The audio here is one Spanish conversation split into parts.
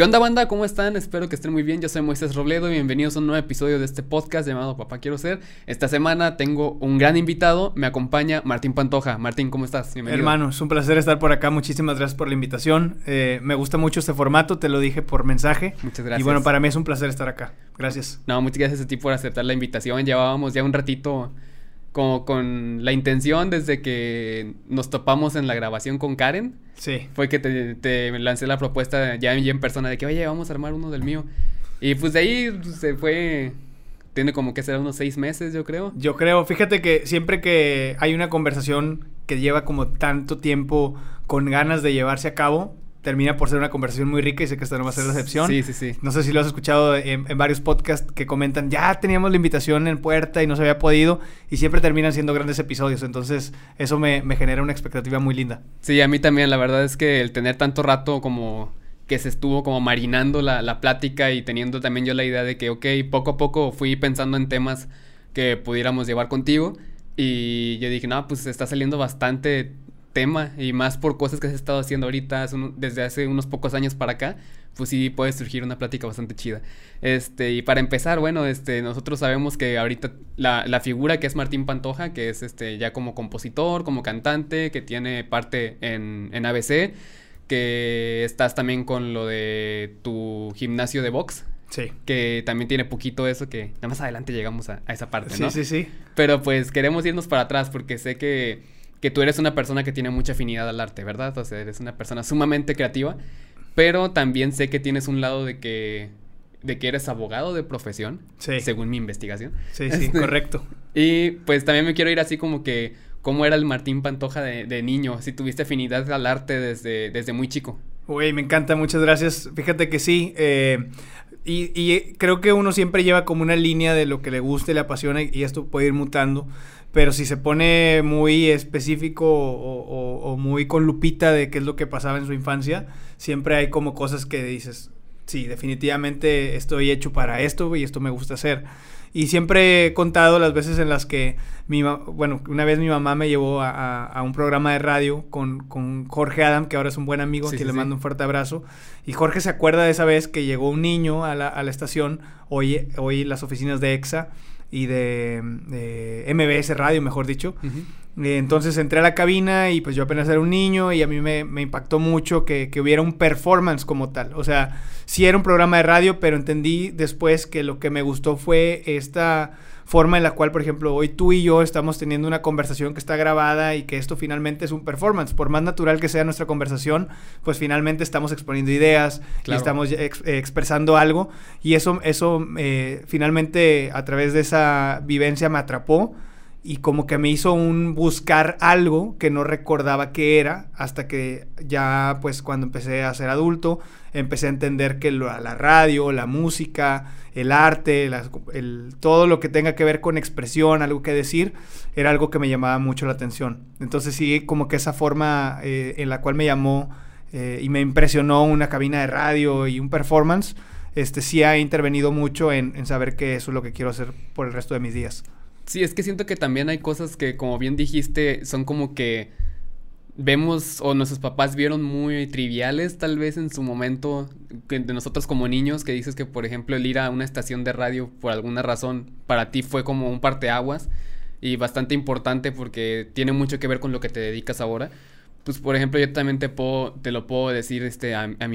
¿Qué onda, banda? ¿Cómo están? Espero que estén muy bien. Yo soy Moisés Robledo y bienvenidos a un nuevo episodio de este podcast llamado Papá Quiero Ser. Esta semana tengo un gran invitado. Me acompaña Martín Pantoja. Martín, ¿cómo estás? Bienvenido. Hermano, es un placer estar por acá. Muchísimas gracias por la invitación. Eh, me gusta mucho este formato, te lo dije por mensaje. Muchas gracias. Y bueno, para mí es un placer estar acá. Gracias. No, muchas gracias a ti por aceptar la invitación. Llevábamos ya un ratito como con la intención desde que nos topamos en la grabación con Karen. Sí. Fue que te, lancé la propuesta ya en persona de que, oye, vamos a armar uno del mío. Y pues de ahí se fue, tiene como que ser unos seis meses, yo creo. Yo creo, fíjate que siempre que hay una conversación que lleva como tanto tiempo con ganas de llevarse a cabo, termina por ser una conversación muy rica y sé que esta no va a ser la excepción. Sí, sí, sí. No sé si lo has escuchado en, varios podcasts que comentan, ya teníamos la invitación en puerta y no se había podido y siempre terminan siendo grandes episodios. Entonces eso me, genera una expectativa muy linda. Sí, a mí también. La verdad es que el tener tanto rato como que se estuvo como marinando la, la plática y teniendo también yo la idea de que, ok, poco a poco fui pensando en temas que pudiéramos llevar contigo. Y yo dije, no, pues está saliendo bastante tema y más por cosas que se ha estado haciendo ahorita desde hace unos pocos años para acá, pues sí puede surgir una plática bastante chida. Este, y para empezar, bueno, este, nosotros sabemos que ahorita la, la, figura que es Martín Pantoja, que es este ya como compositor, como cantante, que tiene parte en, en ABC, que estás también con lo de tu gimnasio de box, Sí. Que también tiene poquito eso que nada más adelante llegamos a, a esa parte, ¿no? Sí, sí, sí. Pero pues queremos irnos para atrás porque sé que que tú eres una persona que tiene mucha afinidad al arte, ¿verdad? O sea, eres una persona sumamente creativa, pero también sé que tienes un lado de que de que eres abogado de profesión, sí. según mi investigación. Sí, sí, este, correcto. Y pues también me quiero ir así como que cómo era el Martín Pantoja de, niño, si tuviste afinidad al arte desde, desde muy chico. Uy, me encanta, muchas gracias. Fíjate que sí, eh, y, y, creo que uno siempre lleva como una línea de lo que le gusta y le apasiona y esto puede ir mutando. Pero si se pone muy específico o, muy con lupita de qué es lo que pasaba en su infancia, siempre hay como cosas que dices, sí, definitivamente estoy hecho para esto y esto me gusta hacer. Y siempre he contado las veces en las que mi bueno, una vez mi mamá me llevó a, un programa de radio con, con, Jorge Adam, que ahora es un buen amigo, que le mando un fuerte abrazo. Y Jorge se acuerda de esa vez que llegó un niño a la, a la estación, hoy, hoy las oficinas de EXA, y de, MBS Radio, mejor dicho. Eh, entonces entré a la cabina y pues yo apenas era un niño y a mí me, impactó mucho que, que, hubiera un performance como tal. O sea, sí era un programa de radio, pero entendí después que lo que me gustó fue esta forma en la cual, por ejemplo, hoy tú y yo estamos teniendo una conversación que está grabada y que esto finalmente es un performance. Por más natural que sea nuestra conversación, pues finalmente estamos exponiendo ideas y estamos expresando algo. Y eso, eso eh, finalmente a través de esa vivencia me atrapó y como que me hizo un buscar algo que no recordaba qué era hasta que ya pues cuando empecé a ser adulto empecé a entender que la radio, la música, el arte, el, todo lo que tenga que ver con expresión, algo que decir, era algo que me llamaba mucho la atención. Entonces sí, como que esa forma eh, en la cual me llamó eh, y me impresionó una cabina de radio y un performance, este sí ha intervenido mucho en, en saber que eso es lo que quiero hacer por el resto de mis días. Sí, es que siento que también hay cosas que, como bien dijiste, son como que vemos o nuestros papás vieron muy triviales tal vez en su momento de nosotros como niños que dices que por ejemplo el ir a una estación de radio por alguna razón para ti fue como un parteaguas y bastante importante porque tiene mucho que ver con lo que te dedicas ahora. Pues por ejemplo yo también te puedo te lo puedo decir este a, a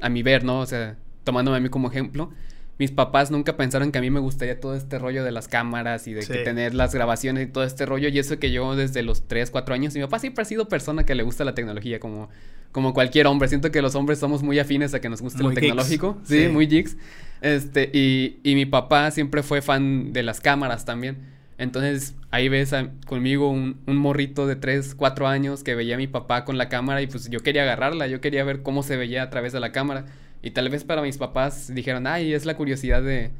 a mi ver no o sea tomándome a mí como ejemplo mis papás nunca pensaron que a mí me gustaría todo este rollo de las cámaras y de tener las grabaciones y todo este rollo. Y eso que yo desde los 3, 4 años, mi papá siempre ha sido persona que le gusta la tecnología, como, como cualquier hombre. Siento que los hombres somos muy afines a que nos guste lo tecnológico. Sí, muy geeks. Este, y, y mi papá siempre fue fan de las cámaras también. Entonces ahí ves conmigo un, un, morrito de 3, 4 años que veía a mi papá con la cámara y pues yo quería agarrarla, yo quería ver cómo se veía a través de la cámara. Y tal vez para mis papás dijeron, ay, es la curiosidad de,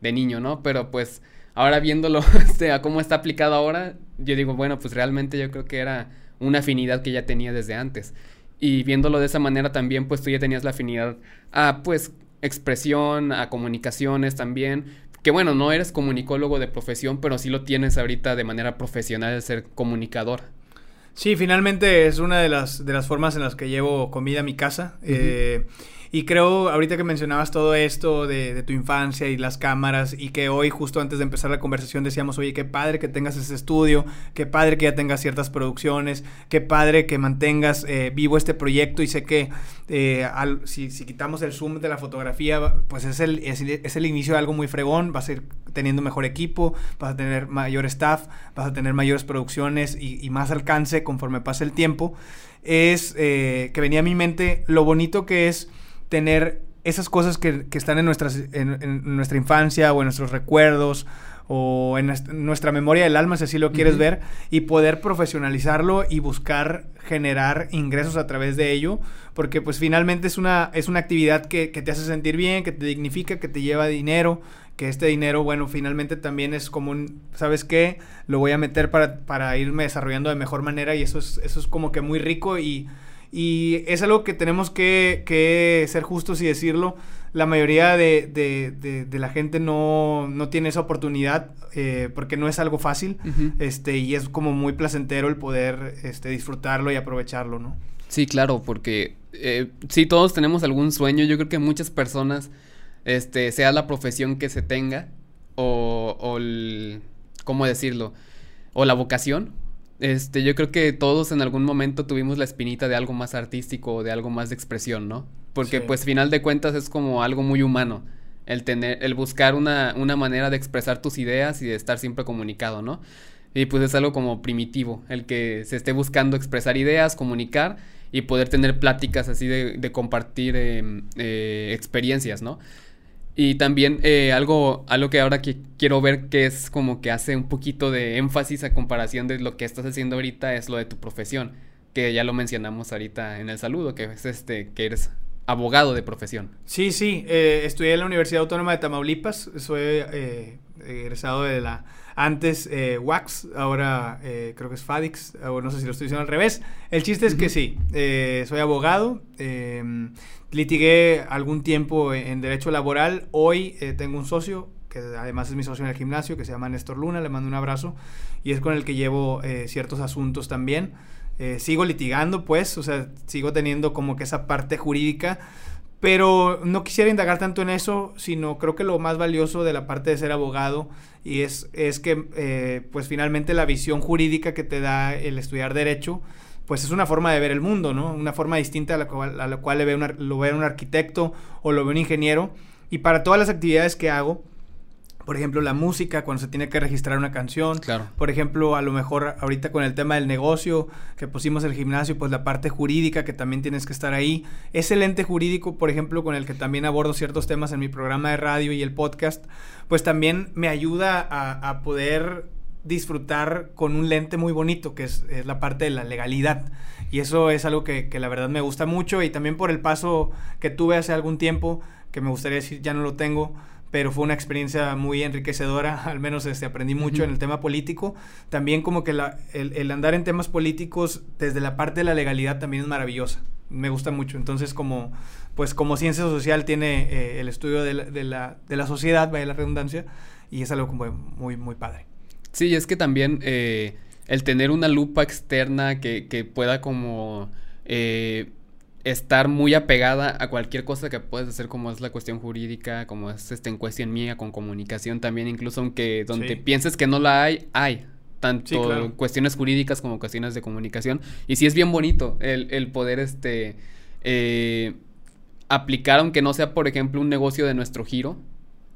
de niño, ¿no? Pero pues ahora viéndolo este, a cómo está aplicado ahora, yo digo, bueno, pues realmente yo creo que era una afinidad que ya tenía desde antes. Y viéndolo de esa manera también, pues tú ya tenías la afinidad a, pues, expresión, a comunicaciones también. Que bueno, no eres comunicólogo de profesión, pero sí lo tienes ahorita de manera profesional de ser comunicador. Sí, finalmente es una de las, de las formas en las que llevo comida a mi casa. eh, Y creo, ahorita que mencionabas todo esto de, tu infancia y las cámaras, y que hoy, justo antes de empezar la conversación, decíamos, oye, qué padre que tengas ese estudio, qué padre que ya tengas ciertas producciones, qué padre que mantengas eh, vivo este proyecto. Y sé que eh, si, quitamos el zoom de la fotografía, pues es el, es, el inicio de algo muy fregón, vas a ir teniendo mejor equipo, vas a tener mayor staff, vas a tener mayores producciones y, y más alcance conforme pase el tiempo. Es eh, que venía a mi mente lo bonito que es tener esas cosas que, que están en, nuestras, en, en, nuestra infancia o en nuestros recuerdos o en nuestra memoria del alma, si así lo quieres uh -huh. ver, y poder profesionalizarlo y buscar generar ingresos a través de ello, porque pues finalmente es una, es una actividad que, que te hace sentir bien, que te dignifica, que te lleva dinero, que este dinero, bueno, finalmente también es como un, ¿sabes qué? Lo voy a meter para, para irme desarrollando de mejor manera y eso es, eso es como que muy rico y y es algo que tenemos que, que ser justos y decirlo. La mayoría de, de, de, de la gente no, no, tiene esa oportunidad eh, porque no es algo fácil uh -huh. este, y es como muy placentero el poder este, disfrutarlo y aprovecharlo, ¿no? Sí, claro, porque eh, sí, todos tenemos algún sueño. Yo creo que muchas personas, este, sea la profesión que se tenga o, o el, ¿cómo decirlo? O la vocación, este, yo creo que todos en algún momento tuvimos la espinita de algo más artístico o de algo más de expresión, ¿no? Porque sí. pues final de cuentas es como algo muy humano. El tener, el buscar una, una manera de expresar tus ideas y de estar siempre comunicado, ¿no? Y pues es algo como primitivo, el que se esté buscando expresar ideas, comunicar y poder tener pláticas así de, de compartir eh, eh, experiencias, ¿no? Y también eh, algo, algo que ahora que quiero ver que es como que hace un poquito de énfasis a comparación de lo que estás haciendo ahorita es lo de tu profesión, que ya lo mencionamos ahorita en el saludo, que es este, que eres abogado de profesión. Sí, sí, eh, estudié en la Universidad Autónoma de Tamaulipas, soy eh, egresado de la antes eh, Wax, ahora eh, creo que es Fadix, o no sé si lo estoy diciendo al revés. El chiste es que sí, eh, soy abogado, em, litigué algún tiempo en derecho laboral, hoy eh, tengo un socio que además es mi socio en el gimnasio, que se llama Néstor Luna, le mando un abrazo, y es con el que llevo eh, ciertos asuntos también. Eh, sigo litigando, pues, o sea, sigo teniendo como que esa parte jurídica, pero no quisiera indagar tanto en eso, sino creo que lo más valioso de la parte de ser abogado y es, es que eh, pues finalmente la visión jurídica que te da el estudiar derecho pues es una forma de ver el mundo, ¿no? Una forma distinta a la cual, a la cual le ve una, lo ve un arquitecto o lo ve un ingeniero. Y para todas las actividades que hago, por ejemplo, la música, cuando se tiene que registrar una canción. Claro. Por ejemplo, a lo mejor ahorita con el tema del negocio, que pusimos el gimnasio, pues la parte jurídica, que también tienes que estar ahí. Ese lente jurídico, por ejemplo, con el que también abordo ciertos temas en mi programa de radio y el podcast, pues también me ayuda a, a poder disfrutar con un lente muy bonito, que es, es, la parte de la legalidad. Y eso es algo que, que, la verdad me gusta mucho y también por el paso que tuve hace algún tiempo, que me gustaría decir ya no lo tengo, pero fue una experiencia muy enriquecedora, al menos este, aprendí mucho uh -huh. en el tema político. También como que la, el, el, andar en temas políticos desde la parte de la legalidad también es maravillosa. Me gusta mucho. Entonces como, pues como ciencia social tiene eh, el estudio de la, de, la, de la sociedad, vaya la redundancia, y es algo como muy, muy padre. Sí, es que también eh, el tener una lupa externa que, que pueda como eh, estar muy apegada a cualquier cosa que puedas hacer, como es la cuestión jurídica, como es este, en cuestión mía, con comunicación también, incluso aunque donde sí. pienses que no la hay, hay. Tanto sí, claro. cuestiones jurídicas como cuestiones de comunicación. Y sí es bien bonito el, el poder este eh, aplicar, aunque no sea, por ejemplo, un negocio de nuestro giro,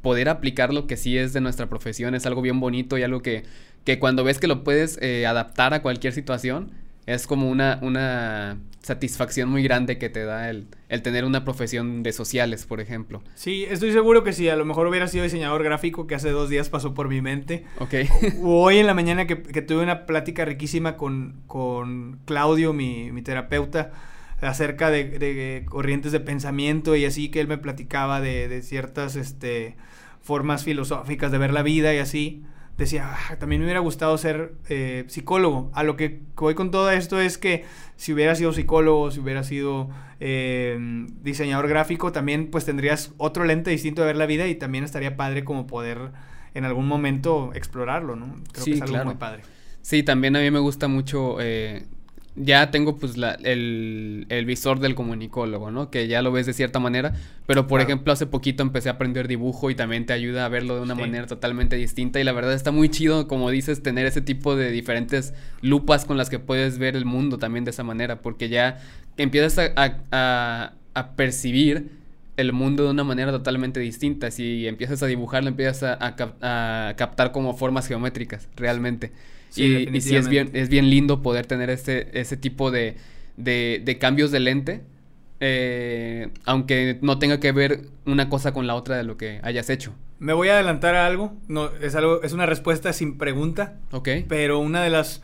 poder aplicar lo que sí es de nuestra profesión es algo bien bonito y algo que, que cuando ves que lo puedes eh, adaptar a cualquier situación, es como una, una satisfacción muy grande que te da el, el, tener una profesión de sociales, por ejemplo. Sí, estoy seguro que si a lo mejor hubiera sido diseñador gráfico, que hace dos días pasó por mi mente. Ok. O, hoy en la mañana que, que, tuve una plática riquísima con, con Claudio, mi, mi terapeuta, acerca de, de, corrientes de pensamiento y así que él me platicaba de, de ciertas este, formas filosóficas de ver la vida y así decía, ah, también me hubiera gustado ser eh, psicólogo. A lo que voy con todo esto es que si hubiera sido psicólogo, si hubiera sido eh, diseñador gráfico, también pues tendrías otro lente distinto de ver la vida y también estaría padre como poder en algún momento explorarlo, ¿no? Creo sí, que es algo claro. muy padre. Sí, también a mí me gusta mucho eh, ya tengo pues la, el, el, visor del comunicólogo, ¿no? Que ya lo ves de cierta manera, pero por ejemplo hace poquito empecé a aprender dibujo y también te ayuda a verlo de una manera totalmente distinta. Y la verdad está muy chido, como dices, tener ese tipo de diferentes lupas con las que puedes ver el mundo también de esa manera, porque ya empiezas a, a, a percibir el mundo de una manera totalmente distinta. Si empiezas a dibujarlo, empiezas a, a captar como formas geométricas, realmente y, sí es bien, es bien lindo poder tener ese, ese tipo de, de, cambios de lente. Eh, aunque no tenga que ver una cosa con la otra de lo que hayas hecho. Me voy a adelantar a algo. No, es algo, es una respuesta sin pregunta. Ok. Pero una de las.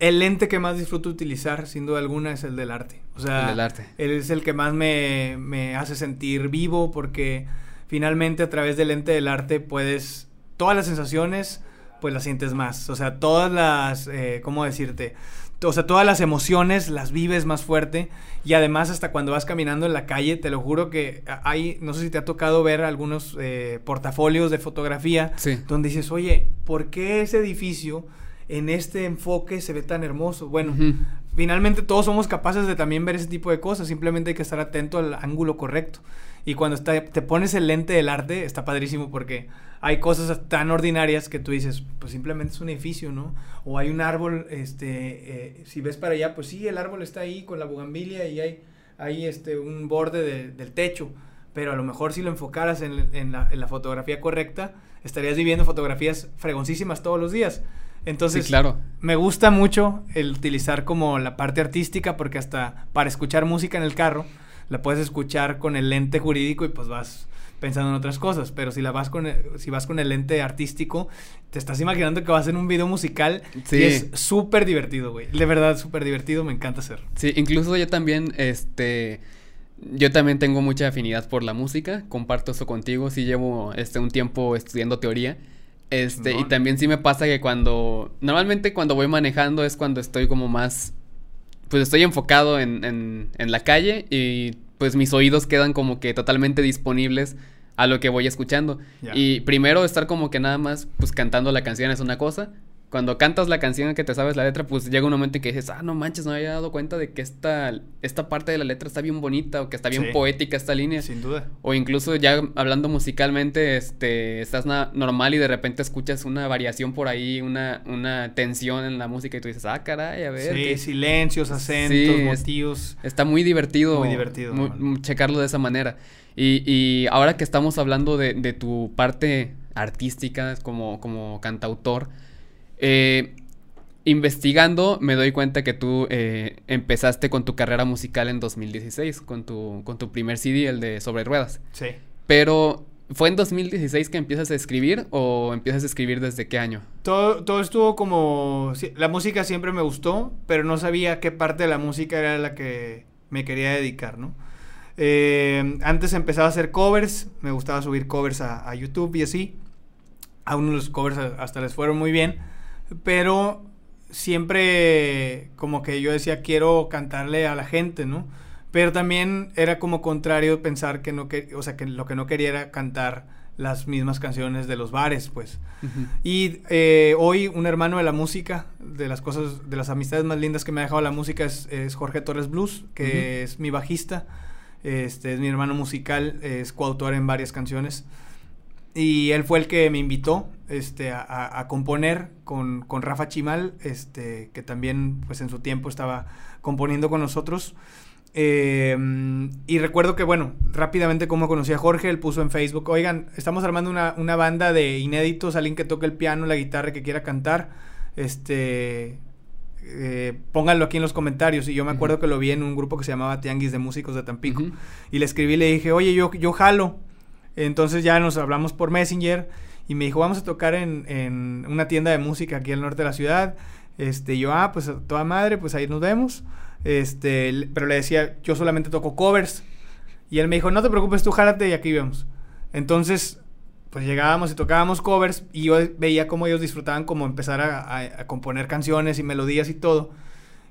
El lente que más disfruto utilizar, sin duda alguna, es el del arte. O sea, el del arte. Él es el que más me, me hace sentir vivo porque finalmente a través del lente del arte puedes. Todas las sensaciones pues las sientes más. O sea, todas las, eh, ¿cómo decirte? O sea, todas las emociones las vives más fuerte y además hasta cuando vas caminando en la calle, te lo juro que hay, no sé si te ha tocado ver algunos eh, portafolios de fotografía donde dices, oye, ¿por qué ese edificio en este enfoque se ve tan hermoso? Bueno, finalmente todos somos capaces de también ver ese tipo de cosas, simplemente hay que estar atento al ángulo correcto. Y cuando está, te pones el lente del arte, está padrísimo porque hay cosas tan ordinarias que tú dices, pues simplemente es un edificio, ¿no? O hay un árbol, este, eh, si ves para allá, pues sí, el árbol está ahí con la bugambilia y hay, hay este, un borde del techo. Pero a lo mejor si lo enfocaras en, en, la, en la fotografía correcta, estarías viviendo fotografías fregoncísimas todos los días. Entonces, claro. me gusta mucho el utilizar como la parte artística porque hasta para escuchar música en el carro, la puedes escuchar con el lente jurídico y pues vas pensando en otras cosas, pero si la vas con el, si vas con el lente artístico, te estás imaginando que vas en un video musical y es súper divertido, güey. De verdad, súper divertido, me encanta hacer. Sí, incluso yo también, este, yo también tengo mucha afinidad por la música, comparto eso contigo, sí llevo, este, un tiempo estudiando teoría. Este, y también sí me pasa que cuando, normalmente cuando voy manejando es cuando estoy como más pues estoy enfocado en, en, en, la calle y pues mis oídos quedan como que totalmente disponibles a lo que voy escuchando. Y primero estar como que nada más pues cantando la canción es una cosa, cuando cantas la canción que te sabes la letra, pues llega un momento en que dices, ah, no manches, no me había dado cuenta de que esta, esta parte de la letra está bien bonita o que está bien poética esta línea. Sin duda. O incluso ya hablando musicalmente, este, estás normal y de repente escuchas una variación por ahí, una, una tensión en la música y tú dices, ah, caray, a ver. Sí, silencios, acentos, motivos. está muy divertido. Muy divertido. checarlo de esa manera. Y, y ahora que estamos hablando de, de tu parte artística como, como cantautor, eh, investigando me doy cuenta que tú eh, empezaste con tu carrera musical en 2016, con tu, con tu primer CD, el de Sobre Ruedas. Sí. Pero, ¿fue en 2016 que empiezas a escribir o empiezas a escribir desde qué año? Todo, todo estuvo como... La música siempre me gustó, pero no sabía qué parte de la música era la que me quería dedicar, ¿no? Eh, antes empezaba a hacer covers, me gustaba subir covers a, a YouTube y así. A unos los covers hasta les fueron muy bien pero siempre como que yo decía quiero cantarle a la gente, ¿no? Pero también era como contrario pensar que no que, o sea, que lo que no quería era cantar las mismas canciones de los bares, pues. Y eh, hoy un hermano de la música, de las cosas, de las amistades más lindas que me ha dejado la música es, Jorge Torres Blues, que es mi bajista, este es mi hermano musical, es coautor en varias canciones. Y él fue el que me invitó este, a, componer con, con, Rafa Chimal, este, que también pues en su tiempo estaba componiendo con nosotros. Eh, y recuerdo que, bueno, rápidamente como conocí a Jorge, él puso en Facebook, oigan, estamos armando una, una banda de inéditos, alguien que toque el piano, la guitarra, que quiera cantar, este, eh, pónganlo aquí en los comentarios. Y yo me acuerdo que lo vi en un grupo que se llamaba Tianguis de Músicos de Tampico. Y le escribí y le dije, oye, yo, yo jalo. Entonces ya nos hablamos por Messenger y me dijo, vamos a tocar en, en una tienda de música aquí al norte de la ciudad. Este, yo, ah, pues toda madre, pues ahí nos vemos. Este, pero le decía, yo solamente toco covers. Y él me dijo, no te preocupes, tú jálate y aquí vemos. Entonces, pues llegábamos y tocábamos covers y yo veía cómo ellos disfrutaban como empezar a, componer canciones y melodías y todo.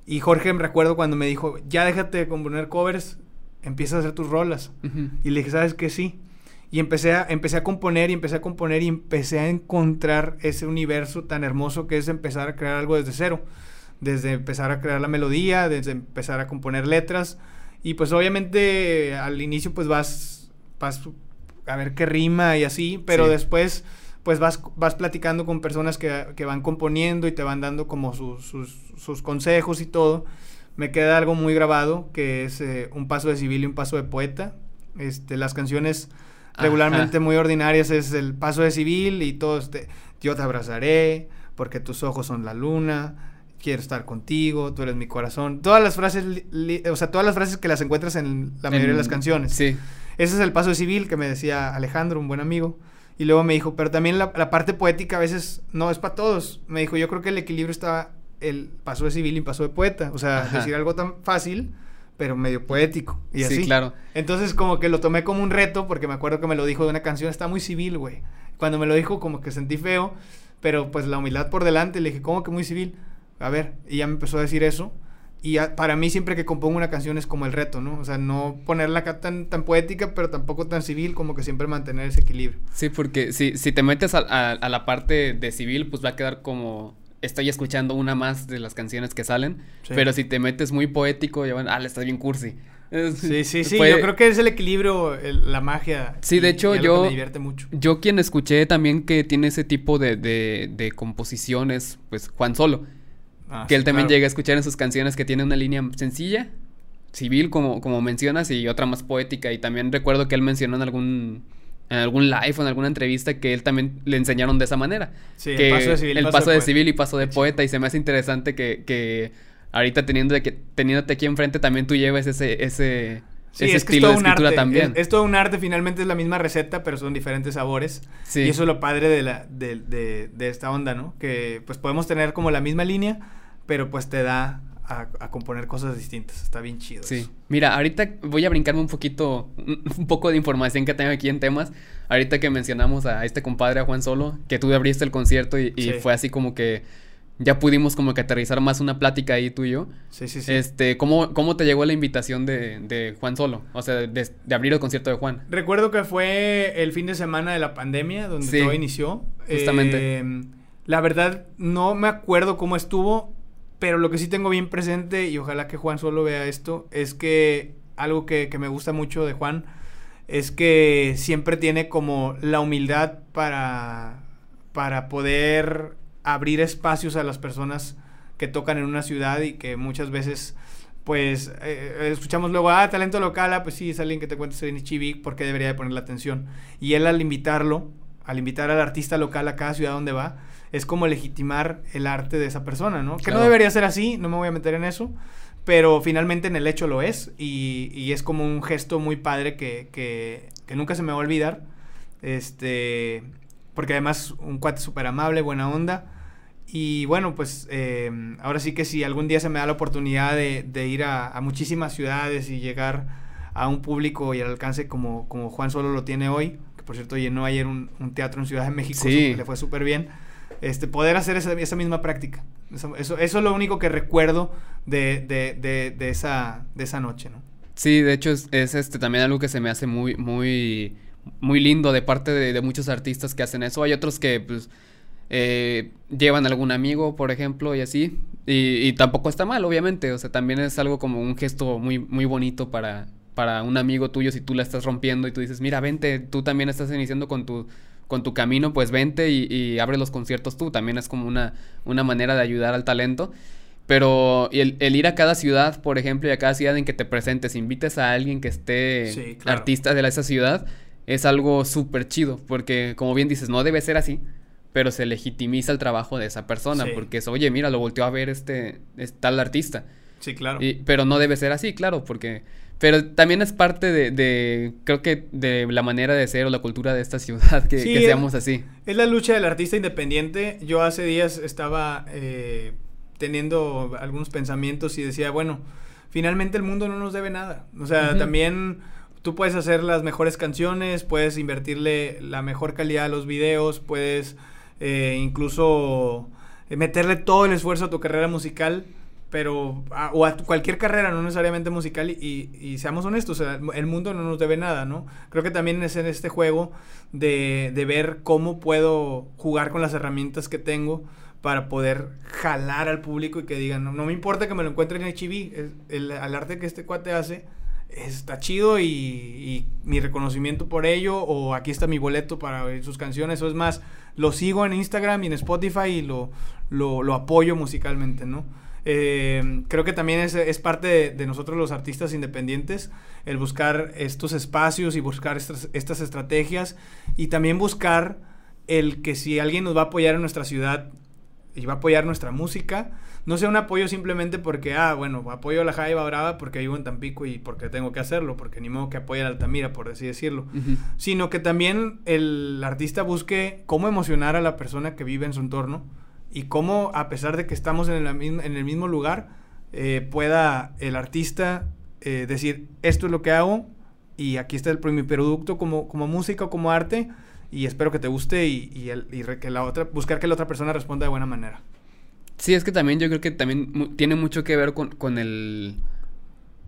Y Jorge me recuerdo cuando me dijo, ya déjate de componer covers, empieza a hacer tus rolas. Y le dije, ¿sabes qué? Sí. Y empecé a, empecé a componer y empecé a componer y empecé a encontrar ese universo tan hermoso que es empezar a crear algo desde cero. desde empezar a crear la melodía, desde empezar a componer letras. Y pues obviamente al inicio pues vas, vas a ver qué rima y así, pero después pues vas, vas platicando con personas que, que, van componiendo y te van dando como sus, sus, sus, consejos y todo. Me queda algo muy grabado que es eh, un paso de civil y un paso de poeta. Este, las canciones regularmente muy ordinarias es el paso de civil y todo este, yo te abrazaré porque tus ojos son la luna, quiero estar contigo, tú eres mi corazón. Todas las frases, o sea, todas las frases que las encuentras en la mayoría de las canciones. Sí. Ese es el paso civil que me decía Alejandro, un buen amigo. Y luego me dijo, pero también la, parte poética a veces no es para todos. Me dijo, yo creo que el equilibrio está el paso de civil y el paso de poeta. O sea, decir algo tan fácil, pero medio poético. Y sí, claro. Entonces como que lo tomé como un reto porque me acuerdo que me lo dijo de una canción, está muy civil, güey. Cuando me lo dijo como que sentí feo, pero pues la humildad por delante, le dije, ¿cómo que muy civil? a ver, y ya me empezó a decir eso. Y para mí siempre que compongo una canción es como el reto, ¿no? O sea, no ponerla acá tan, tan poética, pero tampoco tan civil, como que siempre mantener ese equilibrio. Sí, porque si, si te metes a, la parte de civil, pues va a quedar como estoy escuchando una más de las canciones que salen. Pero si te metes muy poético, ya van, ah, le estás bien cursi. Sí, sí, sí. Yo creo que es el equilibrio, la magia. Sí, de hecho, yo. Me divierte mucho. Yo, quien escuché también que tiene ese tipo de, de, de composiciones, pues Juan Solo. Ah, que él también llega a escuchar en sus canciones que tiene una línea sencilla, civil, como, como mencionas, y otra más poética. Y también recuerdo que él mencionó en algún en algún live o en alguna entrevista que él también le enseñaron de esa manera. Sí, que el paso de civil. El paso, de, civil y paso de poeta. Y se me hace interesante que, que ahorita teniendo de que, teniéndote aquí enfrente también tú lleves ese, ese, Sí, es estilo de escritura también. Es, todo un arte, finalmente es la misma receta, pero son diferentes sabores. Sí. Y eso es lo padre de, la, de, de, de, esta onda, ¿no? Que pues podemos tener como la misma línea, pero pues te da a, componer cosas distintas. Está bien chido. Sí. Mira, ahorita voy a brincarme un poquito, un poco de información que tengo aquí en temas. Ahorita que mencionamos a este compadre, a Juan Solo, que tú abriste el concierto y, fue así como que ya pudimos como que aterrizar más una plática ahí tú y yo. Sí, sí, sí. Este, ¿cómo, cómo te llegó la invitación de, de Juan Solo? O sea, de, abrir el concierto de Juan. Recuerdo que fue el fin de semana de la pandemia, donde todo inició. Justamente. Em, la verdad, no me acuerdo cómo estuvo, pero lo que sí tengo bien presente, y ojalá que Juan solo vea esto, es que algo que, que me gusta mucho de Juan es que siempre tiene como la humildad para, para poder abrir espacios a las personas que tocan en una ciudad y que muchas veces pues eh, escuchamos luego, ah, talento local, ah, pues sí, es alguien que te cuenta en Chibi, porque debería de poner la atención? Y él al invitarlo, al invitar al artista local a cada ciudad donde va, es como legitimar el arte de esa persona, ¿no? Que no debería ser así, no me voy a meter en eso, pero finalmente en el hecho lo es y, y es como un gesto muy padre que, que, que, nunca se me va a olvidar, este, porque además un cuate súper amable, buena onda, y bueno, pues eh, ahora sí que si algún día se me da la oportunidad de, de ir a, a, muchísimas ciudades y llegar a un público y al alcance como, como Juan Solo lo tiene hoy, que por cierto llenó ayer un, un teatro en Ciudad de México, que le fue súper bien, este, poder hacer esa, misma práctica. Eso, eso, es lo único que recuerdo de, de, de, esa, de esa noche, ¿no? Sí, de hecho es, es, este, también algo que se me hace muy, muy, muy lindo de parte de, muchos artistas que hacen eso. Hay otros que pues eh, llevan algún amigo, por ejemplo, y así. Y, tampoco está mal, obviamente. O sea, también es algo como un gesto muy, muy bonito para, para un amigo tuyo si tú la estás rompiendo y tú dices, mira, vente, tú también estás iniciando con tu, con tu camino, pues vente y, abre los conciertos tú. También es como una, una manera de ayudar al talento. Pero el, ir a cada ciudad, por ejemplo, y a cada ciudad en que te presentes, invites a alguien que esté artista de esa ciudad, es algo súper chido. Porque, como bien dices, no debe ser así pero se legitimiza el trabajo de esa persona, porque es, oye, mira, lo volteó a ver este, tal artista. Sí, claro. pero no debe ser así, claro, porque... Pero también es parte de, de, creo que de la manera de ser o la cultura de esta ciudad, que, seamos así. Es la lucha del artista independiente. Yo hace días estaba eh, teniendo algunos pensamientos y decía, bueno, finalmente el mundo no nos debe nada. O sea, también tú puedes hacer las mejores canciones, puedes invertirle la mejor calidad a los videos, puedes eh, incluso eh, meterle todo el esfuerzo a tu carrera musical, pero o a cualquier carrera, no necesariamente musical, y, seamos honestos, el mundo no nos debe nada, ¿no? Creo que también es en este juego de, de ver cómo puedo jugar con las herramientas que tengo para poder jalar al público y que digan, no, no me importa que me lo encuentre en HIV, el, el, arte que este cuate hace está chido y, mi reconocimiento por ello o aquí está mi boleto para oír sus canciones o es más, lo sigo en Instagram y en Spotify y lo, lo, apoyo musicalmente, ¿no? Eh, creo que también es, es parte de, nosotros los artistas independientes el buscar estos espacios y buscar estas, estas estrategias y también buscar el que si alguien nos va a apoyar en nuestra ciudad y va a apoyar nuestra música, no sea un apoyo simplemente porque, ah, bueno, apoyo a la Jaiba Brava porque vivo en Tampico y porque tengo que hacerlo, porque ni modo que apoye a Altamira, por así decirlo, sino que también el artista busque cómo emocionar a la persona que vive en su entorno y cómo, a pesar de que estamos en el, en el mismo lugar, eh, pueda el artista eh, decir, esto es lo que hago y aquí está el, mi producto como, como música o como arte y espero que te guste y, y, que la otra, buscar que la otra persona responda de buena manera. Sí, es que también yo creo que también tiene mucho que ver con, con el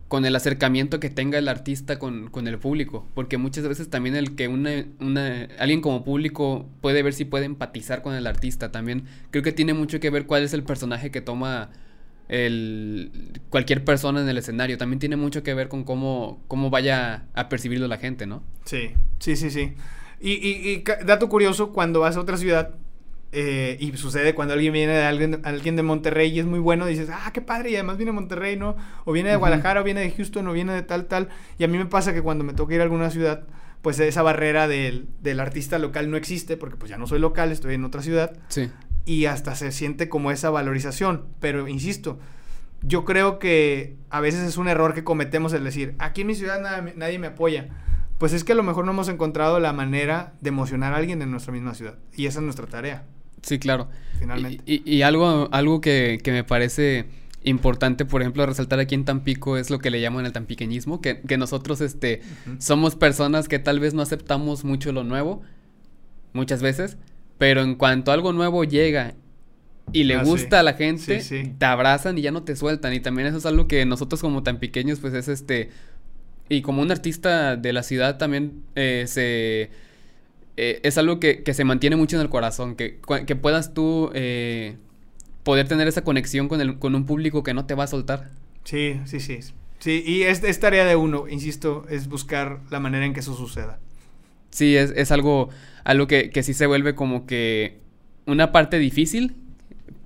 con el acercamiento que tenga el artista con, con, el público, porque muchas veces también el que una, una, alguien como público puede ver si puede empatizar con el artista, también creo que tiene mucho que ver cuál es el personaje que toma el, cualquier persona en el escenario, también tiene mucho que ver con cómo, cómo vaya a percibirlo la gente, ¿no? Sí, sí, sí, sí. Y, y, y dato curioso, cuando vas a otra ciudad, eh, y sucede cuando alguien viene de alguien, alguien de Monterrey y es muy bueno, dices, ah, qué padre, y además viene de Monterrey, ¿no? O viene de Guadalajara, o viene de Houston, o viene de tal, tal. Y a mí me pasa que cuando me toca ir a alguna ciudad, pues esa barrera del, del artista local no existe, porque pues ya no soy local, estoy en otra ciudad. Sí. Y hasta se siente como esa valorización. Pero insisto, yo creo que a veces es un error que cometemos el decir, aquí en mi ciudad nadie me apoya. Pues es que a lo mejor no hemos encontrado la manera de emocionar a alguien en nuestra misma ciudad. Y esa es nuestra tarea. Sí, claro. Finalmente. Y, algo, algo que, me parece importante, por ejemplo, resaltar aquí en Tampico es lo que le llaman el tampiqueñismo, que, que nosotros este, somos personas que tal vez no aceptamos mucho lo nuevo, muchas veces, pero en cuanto algo nuevo llega y le ah, gusta a la gente, te abrazan y ya no te sueltan. Y también eso es algo que nosotros como tan pequeños, pues es este... Y como un artista de la ciudad también eh, se eh, es algo que, se mantiene mucho en el corazón, que, que puedas tú eh, poder tener esa conexión con, el, con un público que no te va a soltar. Sí, sí, sí. Sí, y es, es tarea de uno, insisto, es buscar la manera en que eso suceda. Sí, es, es algo, algo que, que sí se vuelve como que una parte difícil,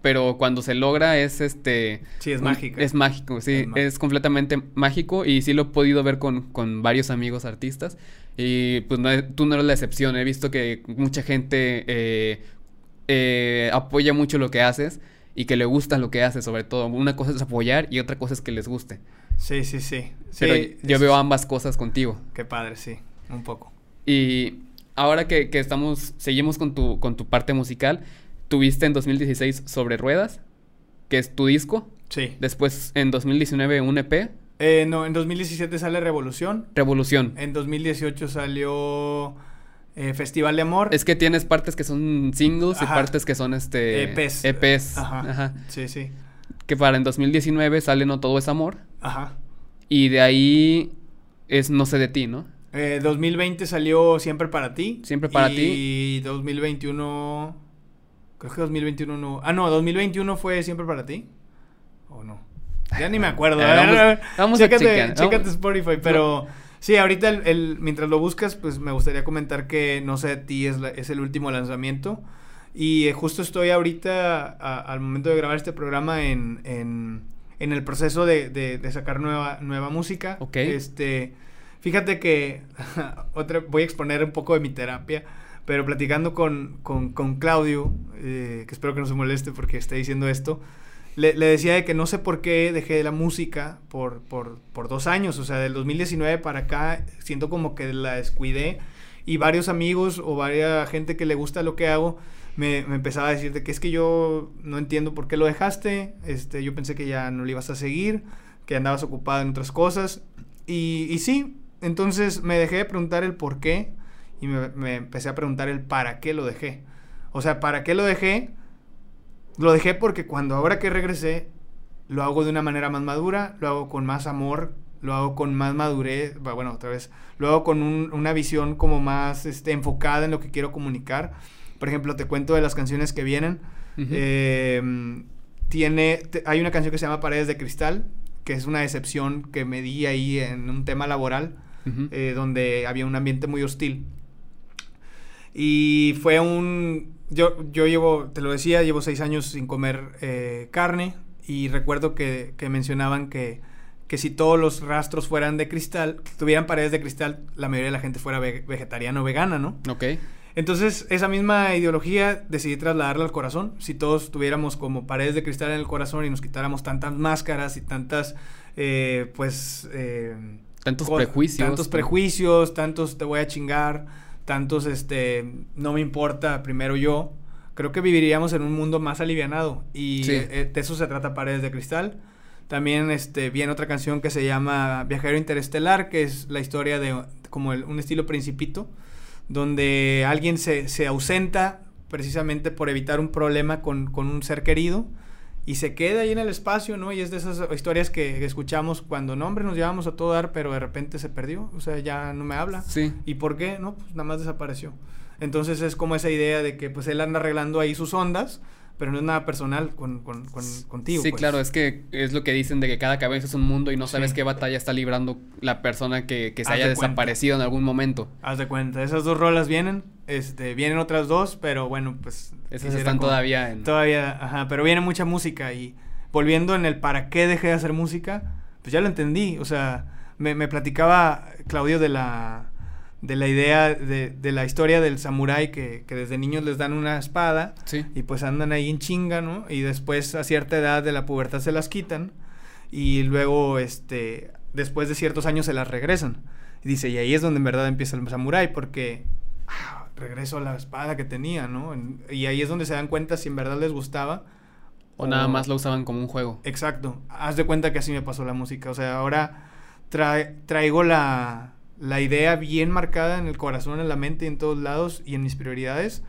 pero cuando se logra es este... Sí, es mágico. Es mágico, sí, es, completamente mágico y sí lo he podido ver con, con varios amigos artistas y pues no, tú no eres la excepción. He visto que mucha gente eh, eh, apoya mucho lo que haces y que le gusta lo que haces, sobre todo. Una cosa es apoyar y otra cosa es que les guste. Sí, sí, sí. Pero yo veo ambas cosas contigo. Qué padre, sí, un poco. Y ahora que, que, estamos, seguimos con tu, con tu parte musical, tuviste en 2016 Sobre Ruedas, que es tu disco. Sí. Después en 2019 un EP. Eh, no, en 2017 sale Revolución. Revolución. En 2018 salió eh, Festival de Amor. Es que tienes partes que son singles y partes que son este EPs. EPs. Ajá. Ajá. Sí, sí. Que para en 2019 sale No Todo es Amor. Ajá. Y de ahí es No sé de ti, ¿no? Eh, 2020 salió Siempre para ti. Siempre para ti. Y 2021... Creo que 2021 no... Ah, no, 2021 fue Siempre para ti. ¿O no? Ya ni me acuerdo. vamos, a checar. Chécate Spotify, pero... Sí, ahorita el, mientras lo buscas, pues me gustaría comentar que No sé de ti es, es el último lanzamiento. Y eh, justo estoy ahorita, al momento de grabar este programa, en, en, en el proceso de, de, sacar nueva, nueva música. Ok. Este, fíjate que otra, voy a exponer un poco de mi terapia, pero platicando con, con, con Claudio, eh, que espero que no se moleste porque esté diciendo esto, le, decía de que no sé por qué dejé la música por, por, por dos años, o sea, del 2019 para acá, siento como que la descuidé y varios amigos o varias gente que le gusta lo que hago me, me, empezaba a decir de que es que yo no entiendo por qué lo dejaste, este, yo pensé que ya no lo ibas a seguir, que andabas ocupado en otras cosas y, y sí, entonces me dejé de preguntar el por qué y me, me empecé a preguntar el para qué lo dejé. O sea, ¿para qué lo dejé? Lo dejé porque cuando ahora que regresé, lo hago de una manera más madura, lo hago con más amor, lo hago con más madurez, bueno, otra vez, lo hago con una visión como más este, enfocada en lo que quiero comunicar. Por ejemplo, te cuento de las canciones que vienen. Eh, tiene, hay una canción que se llama Paredes de Cristal, que es una decepción que me di ahí en un tema laboral, eh, donde había un ambiente muy hostil. Y fue un... Yo, yo llevo, te lo decía, llevo seis años sin comer eh, carne y recuerdo que, que mencionaban que, que, si todos los rastros fueran de cristal, tuvieran paredes de cristal, la mayoría de la gente fuera vegetariana o vegana, ¿no? Ok. Entonces, esa misma ideología decidí trasladarla al corazón. Si todos tuviéramos como paredes de cristal en el corazón y nos quitáramos tantas máscaras y tantas, eh, pues... Eh, tantos prejuicios. Tantos prejuicios, tantos te voy a chingar, tantos, este, no me importa, primero yo. Creo que viviríamos en un mundo más alivianado. Y eh, de eso se trata Paredes de Cristal. También este, viene otra canción que se llama Viajero Interestelar, que es la historia de como un estilo principito donde alguien se, se ausenta precisamente por evitar un problema con, con, un ser querido y se queda ahí en el espacio, ¿no? Y es de esas historias que, escuchamos cuando, no, hombre, nos llevamos a todo dar, pero de repente se perdió, o sea, ya no me habla. Sí. ¿Y por qué? No, pues nada más desapareció. Entonces es como esa idea de que pues él anda arreglando ahí sus ondas pero no es nada personal con, con, contigo. Sí, pues. claro, es que es lo que dicen de que cada cabeza es un mundo y no sabes qué batalla está librando la persona que, que se haya desaparecido en algún momento. Haz de cuenta, esas dos rolas vienen, este, vienen otras dos, pero bueno, pues... Esas están todavía en... Todavía, ajá, pero viene mucha música y volviendo en el para qué dejé de hacer música, pues ya lo entendí, o sea, me, me platicaba Claudio de la de la idea de, de la historia del samurái que, que, desde niños les dan una espada y pues andan ahí en chinga, ¿no? Y después a cierta edad de la pubertad se las quitan y luego, este, después de ciertos años se las regresan. Y dice, y ahí es donde en verdad empieza el samurái porque ah, regreso a la espada que tenía, ¿no? y ahí es donde se dan cuenta si en verdad les gustaba. O, nada más lo usaban como un juego. Exacto. Haz de cuenta que así me pasó la música. O sea, ahora traigo la la idea bien marcada en el corazón, en la mente en todos lados y en mis prioridades,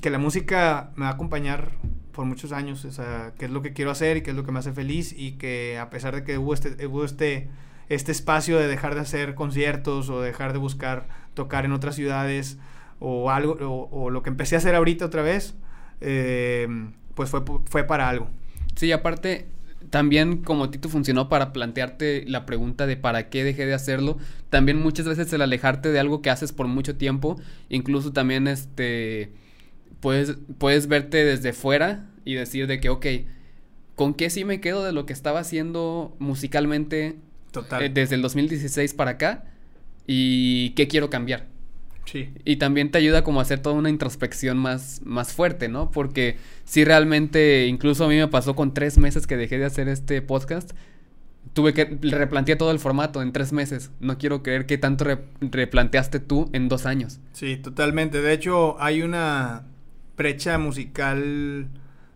que la música me va a acompañar por muchos años, o sea, qué es lo que quiero hacer y qué es lo que me hace feliz y que a pesar de que hubo este, hubo este, este espacio de dejar de hacer conciertos o dejar de buscar tocar en otras ciudades o algo, o, lo que empecé a hacer ahorita otra vez, eh, pues fue, fue para algo. Sí, aparte, también como Tito funcionó para plantearte la pregunta de para qué dejé de hacerlo, también muchas veces el alejarte de algo que haces por mucho tiempo, incluso también este puedes puedes verte desde fuera y decir de que ok, ¿con qué sí me quedo de lo que estaba haciendo musicalmente Total. Eh, desde el 2016 para acá y qué quiero cambiar? Sí. Y también te ayuda como a hacer toda una introspección más, más fuerte, ¿no? Porque si realmente, incluso a mí me pasó con tres meses que dejé de hacer este podcast, tuve que replantear todo el formato en tres meses. No quiero creer que tanto replanteaste tú en dos años. Sí, totalmente. De hecho, hay una brecha musical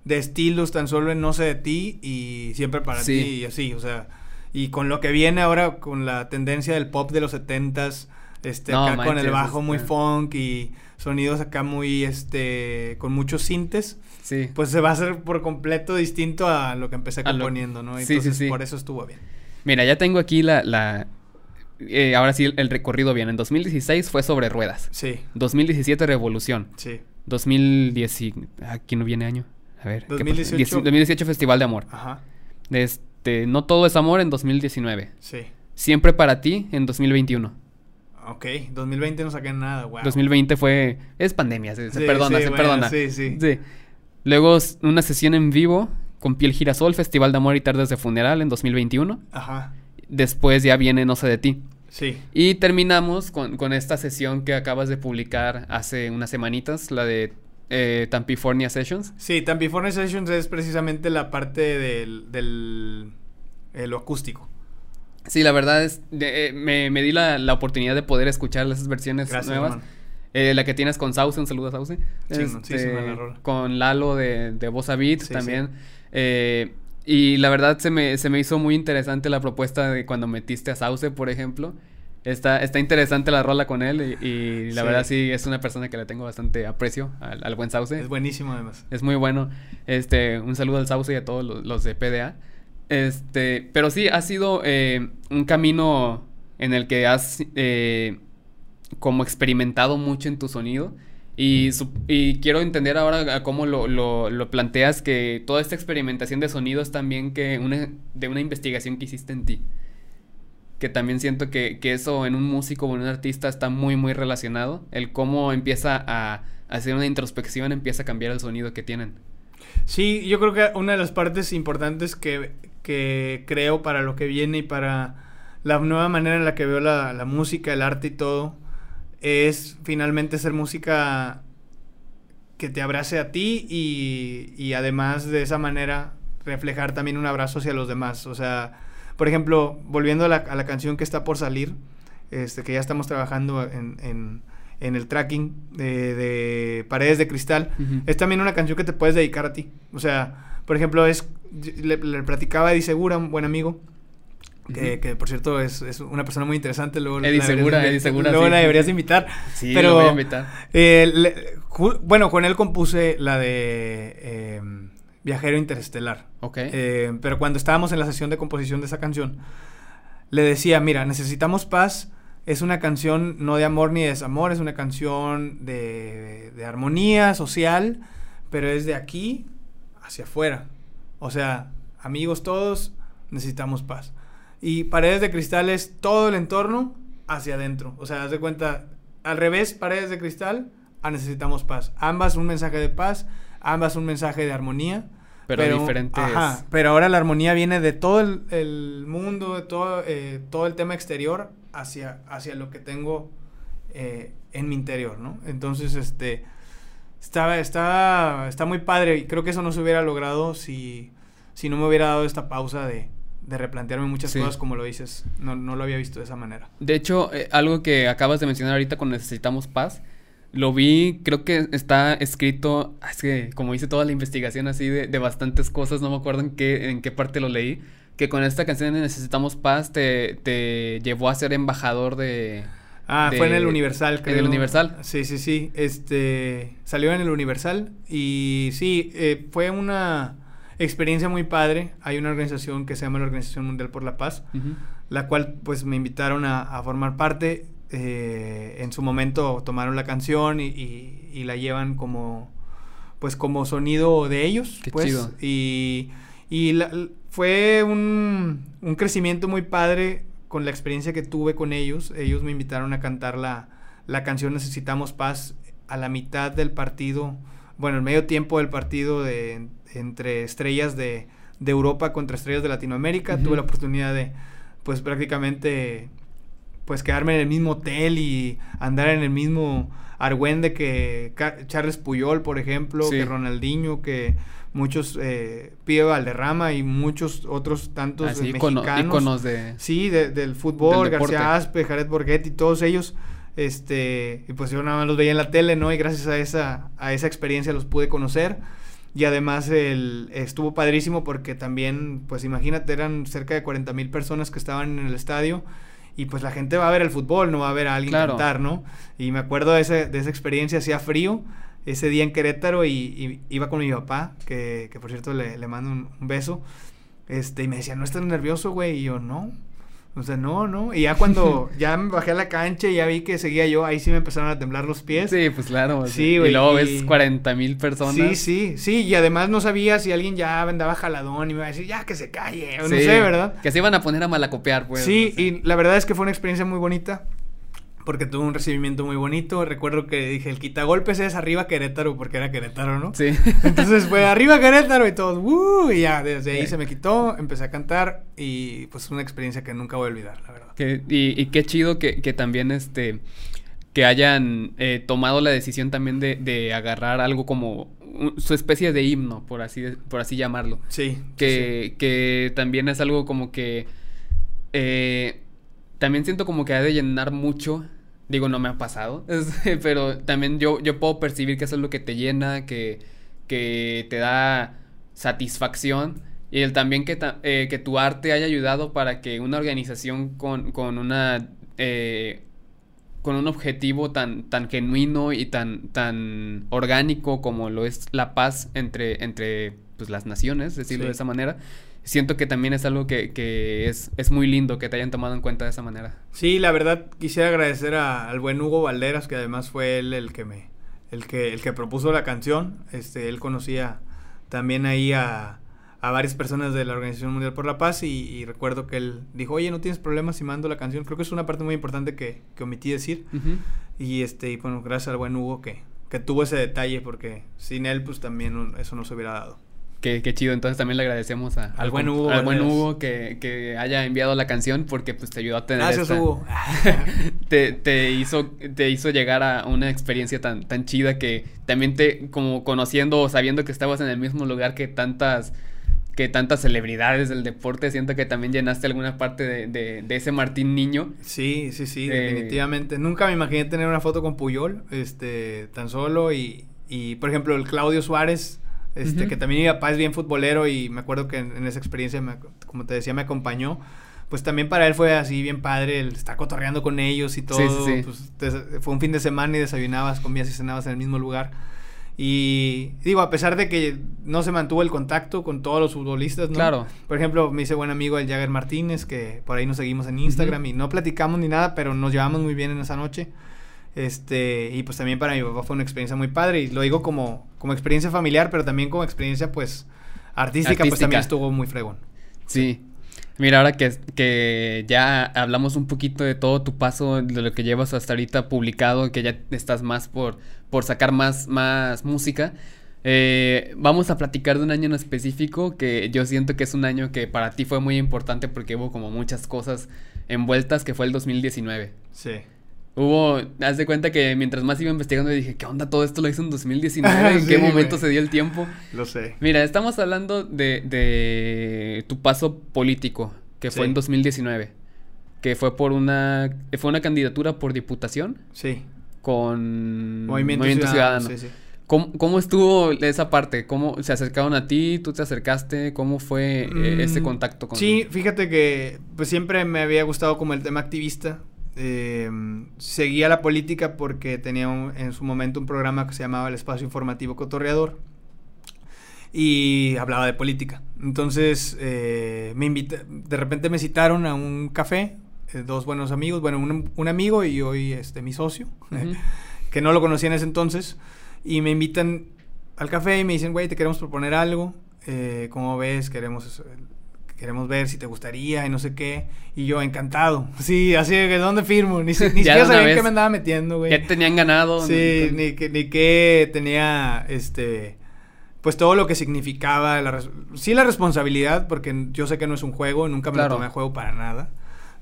de estilos tan solo en No sé de ti y siempre para ti y así, o sea, y con lo que viene ahora con la tendencia del pop de los setentas este, acá con el bajo muy funk y sonidos acá muy, este, con muchos sintes. Sí. Pues se va a hacer por completo distinto a lo que empecé componiendo, ¿no? Entonces, sí, sí, sí. por eso estuvo bien. Mira, ya tengo aquí la, la eh, ahora sí el, recorrido bien. En 2016 fue sobre ruedas. Sí. 2017 Revolución. Sí. 2010 aquí no viene año. A ver. 2018. 2018 Festival de Amor. Ajá. Este, no todo es amor en 2019. Sí. Siempre para ti en 2021. Ok, 2020 no saqué nada, wow. 2020 fue... Es pandemia, se, perdona, se perdona. Sí, sí. Sí. Luego una sesión en vivo con Piel Girasol, Festival de Amor y Tardes de Funeral en 2021. Ajá. Después ya viene No sé de ti. Sí. Y terminamos con, con esta sesión que acabas de publicar hace unas semanitas, la de eh, Tampifornia Sessions. Sí, Tampifornia Sessions es precisamente la parte del, del eh, lo acústico. Sí, la verdad es, eh, me, me, di la, la, oportunidad de poder escuchar esas versiones nuevas. Eh, la que tienes con Sauce, un saludo a Sauce. Este, con Lalo de, de Bossa Beat también. Eh, y la verdad se me, se me hizo muy interesante la propuesta de cuando metiste a Sauce, por ejemplo. Está, está interesante la rola con él y, la verdad sí es una persona que le tengo bastante aprecio al, al, buen Sauce. Es buenísimo además. Es muy bueno. Este, un saludo al Sauce y a todos los, los de PDA. Este, pero sí, ha sido eh, un camino en el que has eh, como experimentado mucho en tu sonido Y, y quiero entender ahora cómo lo, lo, lo, planteas que toda esta experimentación de sonidos también que una, de una investigación que hiciste en ti. Que también siento que, que eso en un músico o en un artista está muy, muy relacionado. El cómo empieza a, hacer una introspección, empieza a cambiar el sonido que tienen. Sí, yo creo que una de las partes importantes que, que creo para lo que viene y para la nueva manera en la que veo la, la música, el arte y todo, es finalmente ser música que te abrace a ti y, y, además de esa manera reflejar también un abrazo hacia los demás. O sea, por ejemplo, volviendo a la, a la canción que está por salir, este, que ya estamos trabajando en, en, en el tracking de, de, Paredes de Cristal, es también una canción que te puedes dedicar a ti. O sea, por ejemplo, es le, le platicaba a Eddie Segura, un buen amigo, que, que, por cierto es, es, una persona muy interesante. Luego Eddie Segura, Eddie Segura. Luego sí. la deberías invitar. Sí, pero, voy a invitar. Eh, le, bueno, con él compuse la de eh, Viajero Interestelar. Ok. Eh, pero cuando estábamos en la sesión de composición de esa canción, le decía, mira, necesitamos paz. Es una canción no de amor ni de desamor, es una canción de, de armonía social, pero es de aquí hacia afuera. O sea, amigos todos, necesitamos paz. Y paredes de cristal es todo el entorno hacia adentro. O sea, haz de cuenta, al revés, paredes de cristal, a necesitamos paz. Ambas un mensaje de paz, ambas un mensaje de armonía. Pero, pero diferentes. Ajá, pero ahora la armonía viene de todo el, el mundo, de todo, eh, todo el tema exterior hacia, hacia lo que tengo eh, en mi interior, ¿no? Entonces, este, está, está, está muy padre y creo que eso no se hubiera logrado si, si no me hubiera dado esta pausa de, de replantearme muchas sí. cosas como lo dices. No, no, lo había visto de esa manera. De hecho, eh, algo que acabas de mencionar ahorita con Necesitamos Paz, lo vi, creo que está escrito, es que como hice toda la investigación así de, de, bastantes cosas, no me acuerdo en qué, en qué parte lo leí, que con esta canción de Necesitamos Paz te, te llevó a ser embajador de... Ah, de, fue en el Universal, creo. En el Universal. Sí, sí, sí. Este, salió en el Universal y sí, eh, fue una experiencia muy padre. Hay una organización que se llama la Organización Mundial por la Paz, uh -huh. la cual pues me invitaron a, a formar parte. Eh, en su momento tomaron la canción y, y, y, la llevan como pues como sonido de ellos. Qué pues, chido. Y, y la, fue un, un, crecimiento muy padre con la experiencia que tuve con ellos. Ellos me invitaron a cantar la, la canción Necesitamos Paz a la mitad del partido, bueno, el medio tiempo del partido de, entre estrellas de, de, Europa contra estrellas de Latinoamérica. Uh -huh. Tuve la oportunidad de, pues prácticamente, pues quedarme en el mismo hotel y andar en el mismo argüende que Charles Puyol, por ejemplo, sí. que Ronaldinho, que muchos eh, Pío Valderrama y muchos otros tantos Así, mexicanos. Iconos de, sí, de, del fútbol, del García Aspe, Jared Borghetti, todos ellos. Este, y pues yo nada más los veía en la tele, ¿no? Y gracias a esa, a esa experiencia los pude conocer. Y además el, estuvo padrísimo porque también, pues imagínate, eran cerca de 40 mil personas que estaban en el estadio. Y pues la gente va a ver el fútbol, no va a ver a alguien claro. cantar, ¿no? Y me acuerdo de, ese, de esa experiencia, hacía frío ese día en Querétaro y, y iba con mi papá, que, que por cierto le, le mando un, un, beso. Este, y me decía, ¿no estás nervioso, güey? Y yo, no. O sea, no, no. Y ya cuando ya me bajé a la cancha y ya vi que seguía yo, ahí sí me empezaron a temblar los pies. Sí, pues claro. Sí, güey. Y luego ves 40 mil personas. Sí, sí, sí. Y además no sabía si alguien ya andaba jaladón y me iba a decir, ya que se calle. O sí, no sé, ¿verdad? Que se iban a poner a malacopiar, pues. Sí, no sé. y la verdad es que fue una experiencia muy bonita porque tuvo un recibimiento muy bonito. Recuerdo que dije, el quitagolpes es arriba Querétaro, porque era Querétaro, ¿no? Sí. Entonces fue arriba Querétaro y todos, ¡uh! Y ya, desde ahí sí. se me quitó, empecé a cantar y pues una experiencia que nunca voy a olvidar, la verdad. Que, y, y, qué chido que, que, también este que hayan eh, tomado la decisión también de, de agarrar algo como un, su especie de himno, por así, por así llamarlo. Sí. Que, sí. que también es algo como que... Eh, también siento como que ha de llenar mucho Digo, no me ha pasado, pero también yo, yo puedo percibir que eso es lo que te llena, que, que te da satisfacción. Y el también que, eh, que tu arte haya ayudado para que una organización con, con una... Eh, con un objetivo tan, tan genuino y tan, tan orgánico como lo es la paz entre, entre pues, las naciones, decirlo sí. de esa manera, siento que también es algo que, que es, es, muy lindo que te hayan tomado en cuenta de esa manera. Sí, la verdad quisiera agradecer a, al buen Hugo Valderas, que además fue él el que me, el que, el que propuso la canción. Este, él conocía también ahí a, a varias personas de la Organización Mundial por la Paz y, recuerdo que él dijo, oye, no tienes problemas si mando la canción. Creo que es una parte muy importante que, que omití decir. Y este, y bueno, gracias al buen Hugo que, que tuvo ese detalle porque sin él pues también eso no se hubiera dado. Qué, qué, chido, entonces también le agradecemos a, al, buen Hugo, al buen Hugo que, que, haya enviado la canción porque pues te ayudó a tener Gracias Hugo. te, te, hizo, te hizo llegar a una experiencia tan, tan chida que también te, como conociendo o sabiendo que estabas en el mismo lugar que tantas que tantas celebridades del deporte, siento que también llenaste alguna parte de, de, ese Martín niño. Sí, sí, sí, eh, definitivamente. Nunca me imaginé tener una foto con Puyol, este, tan solo y, y por ejemplo, el Claudio Suárez, este, que también mi papá es bien futbolero y me acuerdo que en, esa experiencia, como te decía, me acompañó. Pues también para él fue así bien padre, el estar cotorreando con ellos y todo. Sí, sí, Pues, fue un fin de semana y desayunabas, comías y cenabas en el mismo lugar. Y digo, a pesar de que no se mantuvo el contacto con todos los futbolistas, ¿no? Claro. Por ejemplo, me hice buen amigo el Jagger Martínez, que por ahí nos seguimos en Instagram y no platicamos ni nada, pero nos llevamos muy bien en esa noche. Este, y pues también para mi papá fue una experiencia muy padre. Y lo digo como, como experiencia familiar, pero también como experiencia, pues, artística, pues también estuvo muy fregón. Sí. Mira, ahora que, que ya hablamos un poquito de todo tu paso, de lo que llevas hasta ahorita publicado, que ya estás más por, por sacar más, más música. Eh, vamos a platicar de un año en específico que yo siento que es un año que para ti fue muy importante porque hubo como muchas cosas envueltas, que fue el 2019. Sí. Hubo, haz de cuenta que mientras más iba investigando dije, ¿qué onda? Todo esto lo hizo en 2019, ¿en qué momento se dio el tiempo? Lo sé. Mira, estamos hablando de, de tu paso político, que fue en 2019, que fue por una, fue una candidatura por diputación. Sí. Con Movimiento, Ciudadano. Sí, sí. ¿Cómo, ¿Cómo, estuvo esa parte? ¿Cómo se acercaron a ti? ¿Tú te acercaste? ¿Cómo fue eh, ese mm, contacto con Sí, fíjate que pues siempre me había gustado como el tema activista eh, seguía la política porque tenía en su momento un programa que se llamaba el Espacio Informativo Cotorreador y hablaba de política. Entonces, eh, me invita, de repente me citaron a un café, eh, dos buenos amigos, bueno, un, amigo y hoy este, mi socio, que no lo conocía en ese entonces, y me invitan al café y me dicen, güey, te queremos proponer algo, eh, ¿cómo ves? Queremos queremos ver si te gustaría y no sé qué. Y yo, encantado. Sí, así que ¿dónde firmo? Ni, ni siquiera sabía qué me andaba metiendo, güey. ¿Qué tenían ganado? Sí, ni, que, ni qué tenía, este... Pues todo lo que significaba, la, sí la responsabilidad, porque yo sé que no es un juego, nunca me lo tomé a juego para nada.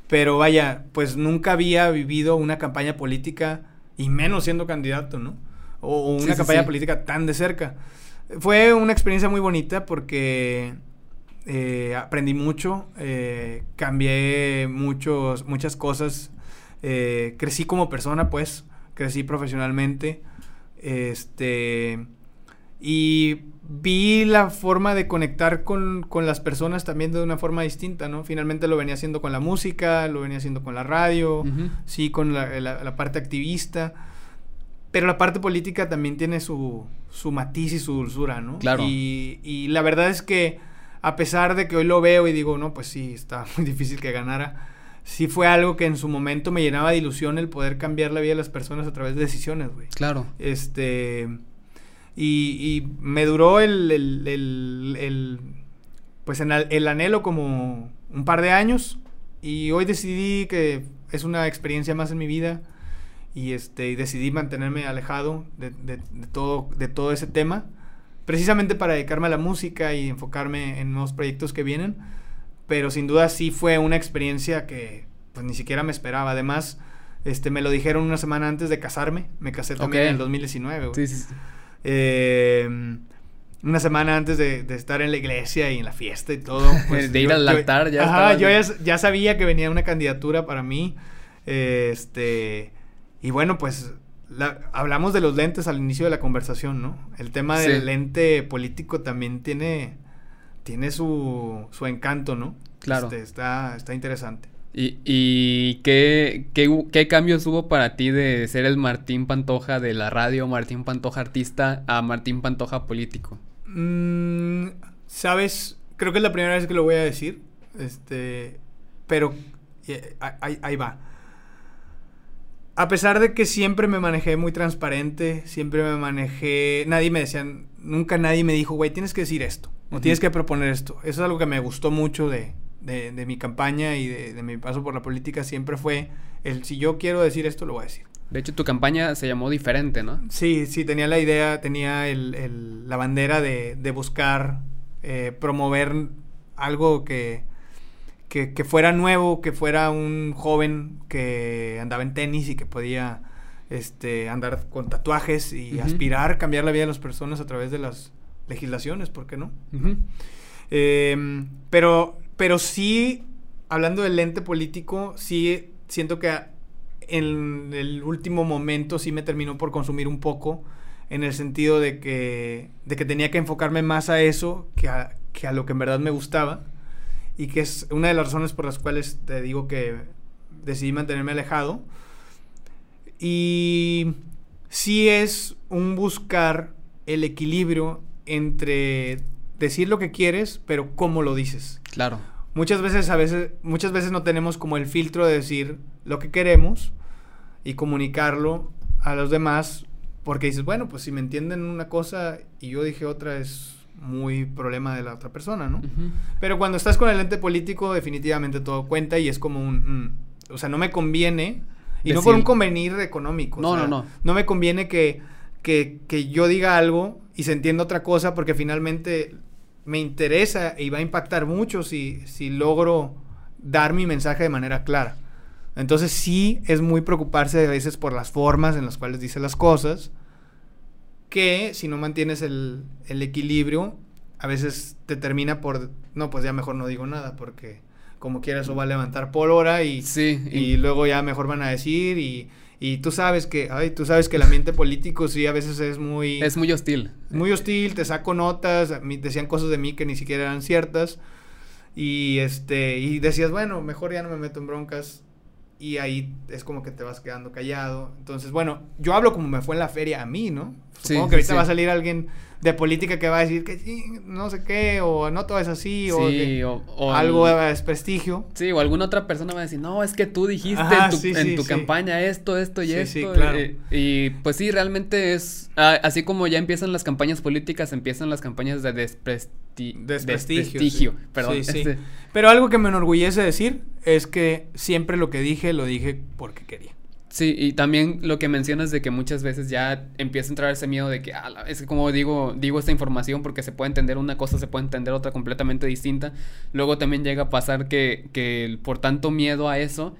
Pero vaya, pues nunca había vivido una campaña política, y menos siendo candidato, ¿no? O, una campaña política tan de cerca. Fue una experiencia muy bonita porque eh, aprendí mucho, eh, cambié muchos, muchas cosas, eh, crecí como persona, pues, crecí profesionalmente, este, y vi la forma de conectar con, con, las personas también de una forma distinta, ¿no? Finalmente lo venía haciendo con la música, lo venía haciendo con la radio, sí, con la, la, parte activista, pero la parte política también tiene su, su matiz y su dulzura, ¿no? Claro. Y, y la verdad es que a pesar de que hoy lo veo y digo, no, pues sí, está muy difícil que ganara, sí fue algo que en su momento me llenaba de ilusión el poder cambiar la vida de las personas a través de decisiones, güey. Claro. Este. Y, me duró el, el, el, pues en el, anhelo como un par de años y hoy decidí que es una experiencia más en mi vida y este y decidí mantenerme alejado de, de, todo de todo ese tema precisamente para dedicarme a la música y enfocarme en nuevos proyectos que vienen. Pero sin duda sí fue una experiencia que pues ni siquiera me esperaba. Además, este, me lo dijeron una semana antes de casarme. Me casé también en el 2019. Sí, sí, eh, una semana antes de, estar en la iglesia y en la fiesta y todo. Pues, de ir al altar ya. Ajá, yo ya, sabía que venía una candidatura para mí. este. Y bueno, pues hablamos de los lentes al inicio de la conversación, ¿no? El tema del lente político también tiene, tiene su, su encanto, ¿no? Claro. Este, está, está interesante. ¿Y, y qué, qué, cambios hubo para ti de ser el Martín Pantoja de la radio, Martín Pantoja artista, a Martín Pantoja político? Mm, Sabes, creo que es la primera vez que lo voy a decir, este, pero eh, ahí va a pesar de que siempre me manejé muy transparente, siempre me manejé, nadie me decía, nunca nadie me dijo, güey, tienes que decir esto, o tienes que proponer esto. Eso es algo que me gustó mucho de, de, mi campaña y de, de, mi paso por la política, siempre fue el, si yo quiero decir esto, lo voy a decir. De hecho, tu campaña se llamó diferente, ¿no? Sí, sí, tenía la idea, tenía el, el, la bandera de, de buscar eh, promover algo que que, fuera nuevo, que fuera un joven que andaba en tenis y que podía este, andar con tatuajes y aspirar a cambiar la vida de las personas a través de las legislaciones, ¿por qué no? Em, pero, pero sí, hablando del lente político, sí siento que en el último momento sí me terminó por consumir un poco en el sentido de que, de que tenía que enfocarme más a eso que a, que a lo que en verdad me gustaba y que es una de las razones por las cuales te digo que decidí mantenerme alejado. Y sí es un buscar el equilibrio entre decir lo que quieres, pero cómo lo dices. Claro. Muchas veces, a veces, muchas veces no tenemos como el filtro de decir lo que queremos y comunicarlo a los demás, porque dices, bueno, pues si me entienden una cosa y yo dije otra es muy problema de la otra persona, ¿no? Pero cuando estás con el ente político, definitivamente todo cuenta y es como un... Mm, o sea, no me conviene, y no por un convenir económico. No, no, no. No me conviene que, que, que yo diga algo y se entienda otra cosa porque finalmente me interesa y va a impactar mucho si, si logro dar mi mensaje de manera clara. Entonces sí es muy preocuparse a veces por las formas en las cuales dice las cosas que si no mantienes el, equilibrio, a veces te termina por, no, pues ya mejor no digo nada, porque como quiera eso va a levantar pólvora y, sí, y, luego ya mejor van a decir y, y tú sabes que, ay, tú sabes que el ambiente político sí a veces es muy... Es muy hostil. Muy hostil, te saco notas, decían cosas de mí que ni siquiera eran ciertas y este, y decías, bueno, mejor ya no me meto en broncas y ahí es como que te vas quedando callado. Entonces, bueno, yo hablo como me fue en la feria a mí, ¿no? Supongo que ahorita va a salir alguien de política que va a decir que sí, no sé qué, o no todo es así, o, algo de desprestigio. Sí, o alguna otra persona va a decir, no, es que tú dijiste en tu, campaña esto, esto y esto. Claro. Y, y, pues sí, realmente es, así como ya empiezan las campañas políticas, empiezan las campañas de desprestigio. desprestigio. perdón. Este Pero algo que me enorgullece decir es que siempre lo que dije, lo dije porque quería. Sí, y también lo que mencionas de que muchas veces ya empieza a entrar ese miedo de que, ah, es que como digo, digo esta información porque se puede entender una cosa, se puede entender otra completamente distinta. Luego también llega a pasar que, que por tanto miedo a eso,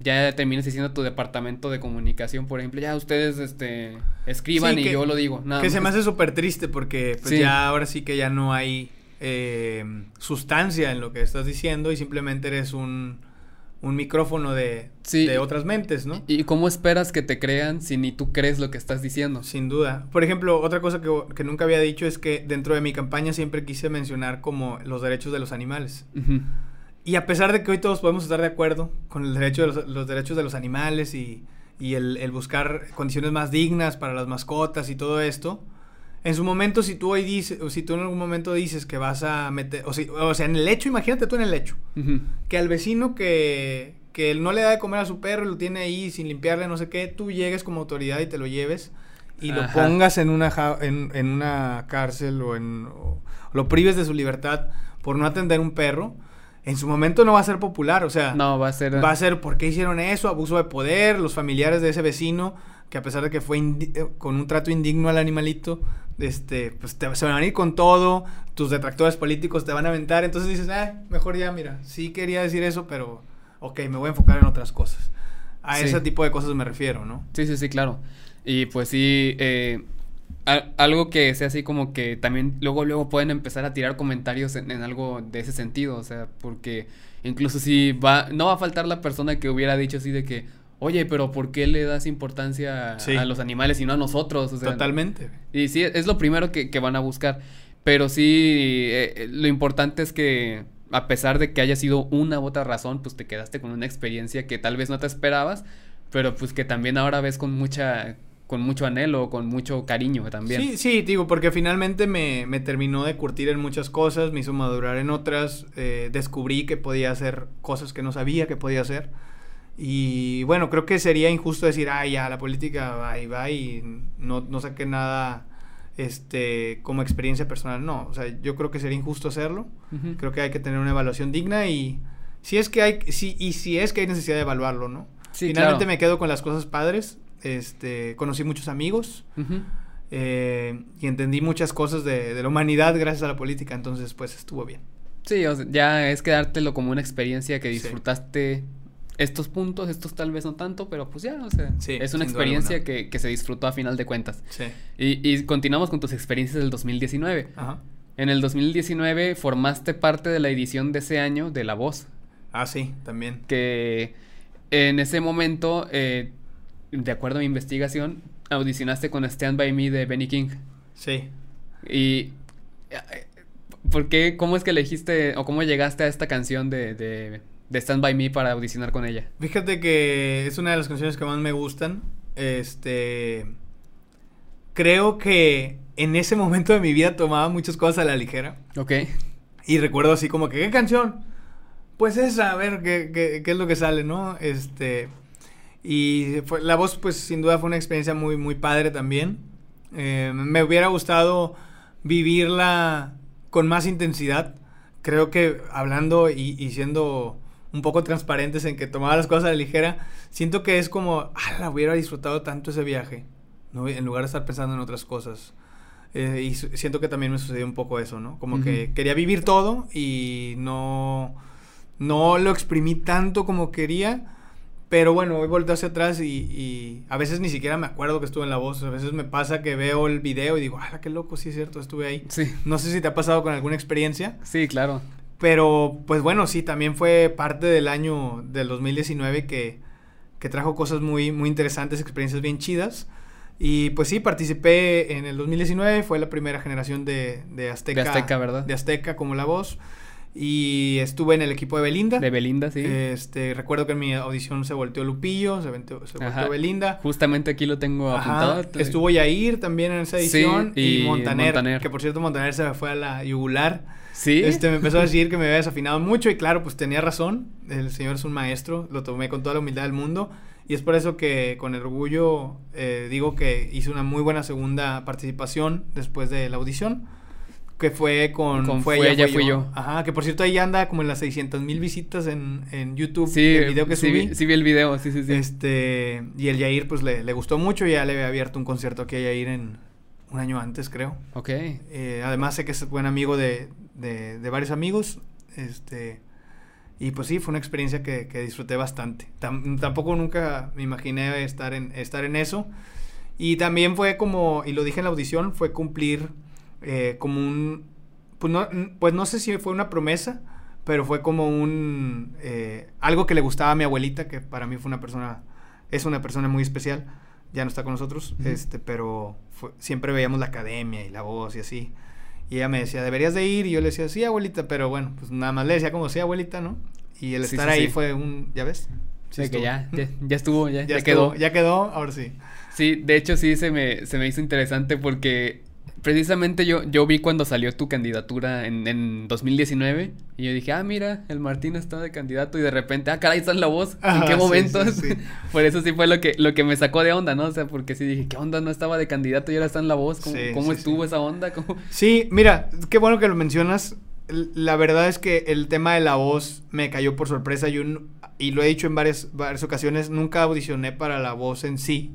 ya terminas diciendo tu departamento de comunicación, por ejemplo, ya ustedes este, escriban y yo lo digo. Nada que se me hace súper triste porque pues ya ahora sí que ya no hay eh, sustancia en lo que estás diciendo y simplemente eres un un micrófono de, de otras mentes, ¿no? ¿Y cómo esperas que te crean si ni tú crees lo que estás diciendo? Sin duda. Por ejemplo, otra cosa que, nunca había dicho es que dentro de mi campaña siempre quise mencionar como los derechos de los animales. Y a pesar de que hoy todos podemos estar de acuerdo con el derecho de los, derechos de los animales y, el, el, buscar condiciones más dignas para las mascotas y todo esto, en su momento, si tú hoy dices, o si tú en algún momento dices que vas a meter, o, o sea, en el lecho, imagínate tú en el lecho, que al vecino que, que no le da de comer a su perro, lo tiene ahí sin limpiarle, no sé qué, tú llegues como autoridad y te lo lleves y lo pongas en una, en, en, una cárcel o, en, lo prives de su libertad por no atender un perro, en su momento no va a ser popular, o sea, no va a ser va a ser ¿por qué hicieron eso? Abuso de poder, los familiares de ese vecino que a pesar de que fue eh, con un trato indigno al animalito, este, pues te, se van a ir con todo, tus detractores políticos te van a aventar, entonces dices, ah, mejor ya, mira, sí quería decir eso, pero, ok, me voy a enfocar en otras cosas. A ese tipo de cosas me refiero, ¿no? Sí, sí, sí, claro. Y pues sí, eh, algo que sea así como que también luego, luego pueden empezar a tirar comentarios en, en, algo de ese sentido, o sea, porque incluso si va, no va a faltar la persona que hubiera dicho así de que, oye, pero ¿por qué le das importancia a los animales y no a nosotros? Totalmente. Y sí, es lo primero que, van a buscar. Pero sí, eh, eh, lo importante es que a pesar de que haya sido una u otra razón, pues te quedaste con una experiencia que tal vez no te esperabas, pero pues que también ahora ves con mucha con mucho anhelo, con mucho cariño también. Sí, sí, digo, porque finalmente me, me terminó de curtir en muchas cosas, me hizo madurar en otras, eh, descubrí que podía hacer cosas que no sabía que podía hacer. Y bueno, creo que sería injusto decir, ay, ya, la política va y va y no, no saqué nada este, como experiencia personal. No, o sea, yo creo que sería injusto hacerlo. Creo que hay que tener una evaluación digna y si es que hay, si, y si es que hay necesidad de evaluarlo, ¿no? Finalmente me quedo con las cosas padres. Este, conocí muchos amigos. Eh, y entendí muchas cosas de, de, la humanidad gracias a la política, entonces pues estuvo bien. Sí, o sea, ya es quedártelo como una experiencia que disfrutaste estos puntos, estos tal vez no tanto, pero pues ya, o sea, es una experiencia que, que, se disfrutó a final de cuentas. Sí. Y, y, continuamos con tus experiencias del 2019. Ajá. En el 2019 formaste parte de la edición de ese año de La Voz. Ah, sí, también. Que en ese momento, eh, de acuerdo a mi investigación, audicionaste con Stand By Me de Benny King. Sí. Y... Eh, ¿Por qué? ¿Cómo es que elegiste o cómo llegaste a esta canción de, de, de Stand By Me para audicionar con ella? Fíjate que es una de las canciones que más me gustan. Este... Creo que en ese momento de mi vida tomaba muchas cosas a la ligera. Ok. Y recuerdo así como que, ¿qué canción? Pues esa, a ver qué, qué, qué es lo que sale, ¿no? Este... Y fue, la voz, pues sin duda fue una experiencia muy, muy padre también. Eh, me hubiera gustado vivirla con más intensidad. Creo que hablando y, siendo un poco transparentes en que tomaba las cosas a la ligera, siento que es como, ah, la hubiera disfrutado tanto ese viaje, ¿no? en lugar de estar pensando en otras cosas. Eh, y siento que también me sucedió un poco eso, ¿no? Como que quería vivir todo y no, no lo exprimí tanto como quería pero bueno, hoy volteo hacia atrás y, a veces ni siquiera me acuerdo que estuve en la voz. A veces me pasa que veo el video y digo, ¡ah, qué loco! Sí, es cierto, estuve ahí. Sí. No sé si te ha pasado con alguna experiencia. Sí, claro. Pero, pues bueno, sí, también fue parte del año del 2019 que, que trajo cosas muy, muy interesantes, experiencias bien chidas. Y pues sí, participé en el 2019, fue la primera generación de, de Azteca. De Azteca, ¿verdad? De Azteca como la voz. Y estuve en el equipo de Belinda. De Belinda, sí. Este, recuerdo que en mi audición se volteó Lupillo, se, volteó, Belinda. Justamente aquí lo tengo apuntado. Estuvo Yair también en esa edición. y, Montaner, Que por cierto, Montaner se me fue a la yugular. Sí. Este, me empezó a decir que me había desafinado mucho. Y claro, pues tenía razón. El señor es un maestro. Lo tomé con toda la humildad del mundo. Y es por eso que con orgullo eh, digo que hice una muy buena segunda participación después de la audición que fue con, fue, ella, fui, yo. Ajá, que por cierto ahí anda como en las 600 mil visitas en, en YouTube. Sí, el video que sí, subí. Sí, vi el video, sí, sí, sí. Este, y el Yair pues le, le gustó mucho, ya le había abierto un concierto aquí a Yair en un año antes, creo. Ok. Eh, además sé que es buen amigo de, de, de, varios amigos, este, y pues sí, fue una experiencia que, que disfruté bastante. tampoco nunca me imaginé estar en, estar en eso. Y también fue como, y lo dije en la audición, fue cumplir eh, como un, pues no, pues no sé si fue una promesa, pero fue como un, eh, algo que le gustaba a mi abuelita, que para mí fue una persona, es una persona muy especial, ya no está con nosotros, este, pero siempre veíamos la academia y la voz y así. Y ella me decía, deberías de ir, y yo le decía, sí, abuelita, pero bueno, pues nada más le decía como, sí, abuelita, ¿no? Y el estar ahí fue un, ¿ya ves? Sí, que ya, ya, estuvo, ya, ya, quedó. Ya quedó, ahora sí. Sí, de hecho sí se me, se me hizo interesante porque precisamente yo, yo vi cuando salió tu candidatura en, en 2019 y yo dije, ah, mira, el Martín está de candidato y de repente, ah, caray, está en la voz. ¿En qué momento? Por eso sí fue lo que, lo que me sacó de onda, ¿no? O sea, porque sí dije, ¿qué onda? No estaba de candidato y ahora está en la voz. ¿Cómo, cómo estuvo esa onda? Sí, mira, qué bueno que lo mencionas. La verdad es que el tema de la voz me cayó por sorpresa y, un, y lo he dicho en varias, varias ocasiones, nunca audicioné para la voz en sí.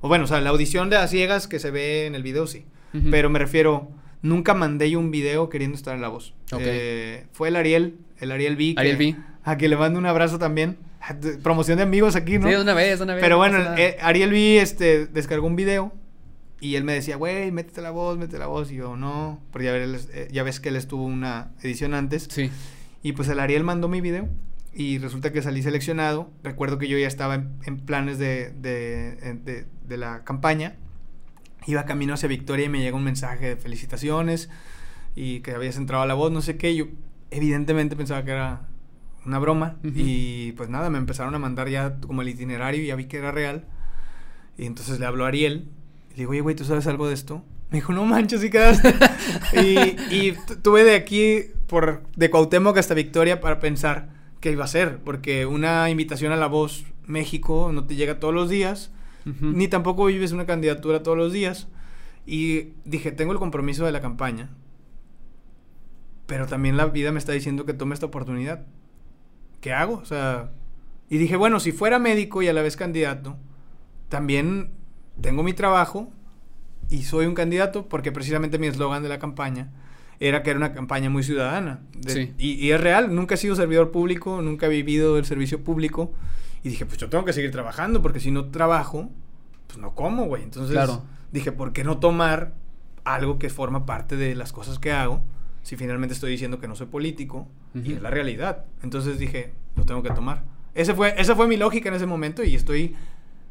O bueno, o sea, la audición de las ciegas que se ve en el video sí. Pero me refiero, nunca mandé yo un video queriendo estar en la voz. Eh, fue el Ariel, el Ariel V. Ariel V. A que le mando un abrazo también. Promoción de amigos aquí, ¿no? Sí, una vez, una vez. Pero bueno, eh, Ariel V este, descargó un video y él me decía, güey, métete la voz, métete la voz. Y yo, no, porque ya, ves, eh, ya ves que él estuvo una edición antes. Sí. Y pues el Ariel mandó mi video y resulta que salí seleccionado. Recuerdo que yo ya estaba en, planes de, de, de, la campaña iba camino hacia Victoria y me llega un mensaje de felicitaciones y que habías entrado a la voz, no sé qué. Yo evidentemente pensaba que era una broma y pues nada, me empezaron a mandar ya como el itinerario y ya vi que era real. Y entonces le hablo a Ariel y le digo, oye, güey, ¿tú sabes algo de esto? Me dijo, no manches, sí quedaste. y, y tuve de aquí, por, de Cuauhtémoc hasta Victoria para pensar qué iba a ser, porque una invitación a la voz México no te llega todos los días, ni tampoco vives una candidatura todos los días. Y dije, tengo el compromiso de la campaña, pero también la vida me está diciendo que tome esta oportunidad. ¿Qué hago? O sea, y dije, bueno, si fuera médico y a la vez candidato, también tengo mi trabajo y soy un candidato porque precisamente mi eslogan de la campaña era que era una campaña muy ciudadana. y, es real, nunca he sido servidor público, nunca he vivido del servicio público. Y dije, pues yo tengo que seguir trabajando porque si no trabajo, pues no como, güey. Entonces dije, ¿por qué no tomar algo que forma parte de las cosas que hago? Si finalmente estoy diciendo que no soy político y es la realidad. Entonces dije, lo tengo que tomar. Ese fue, esa fue mi lógica en ese momento y estoy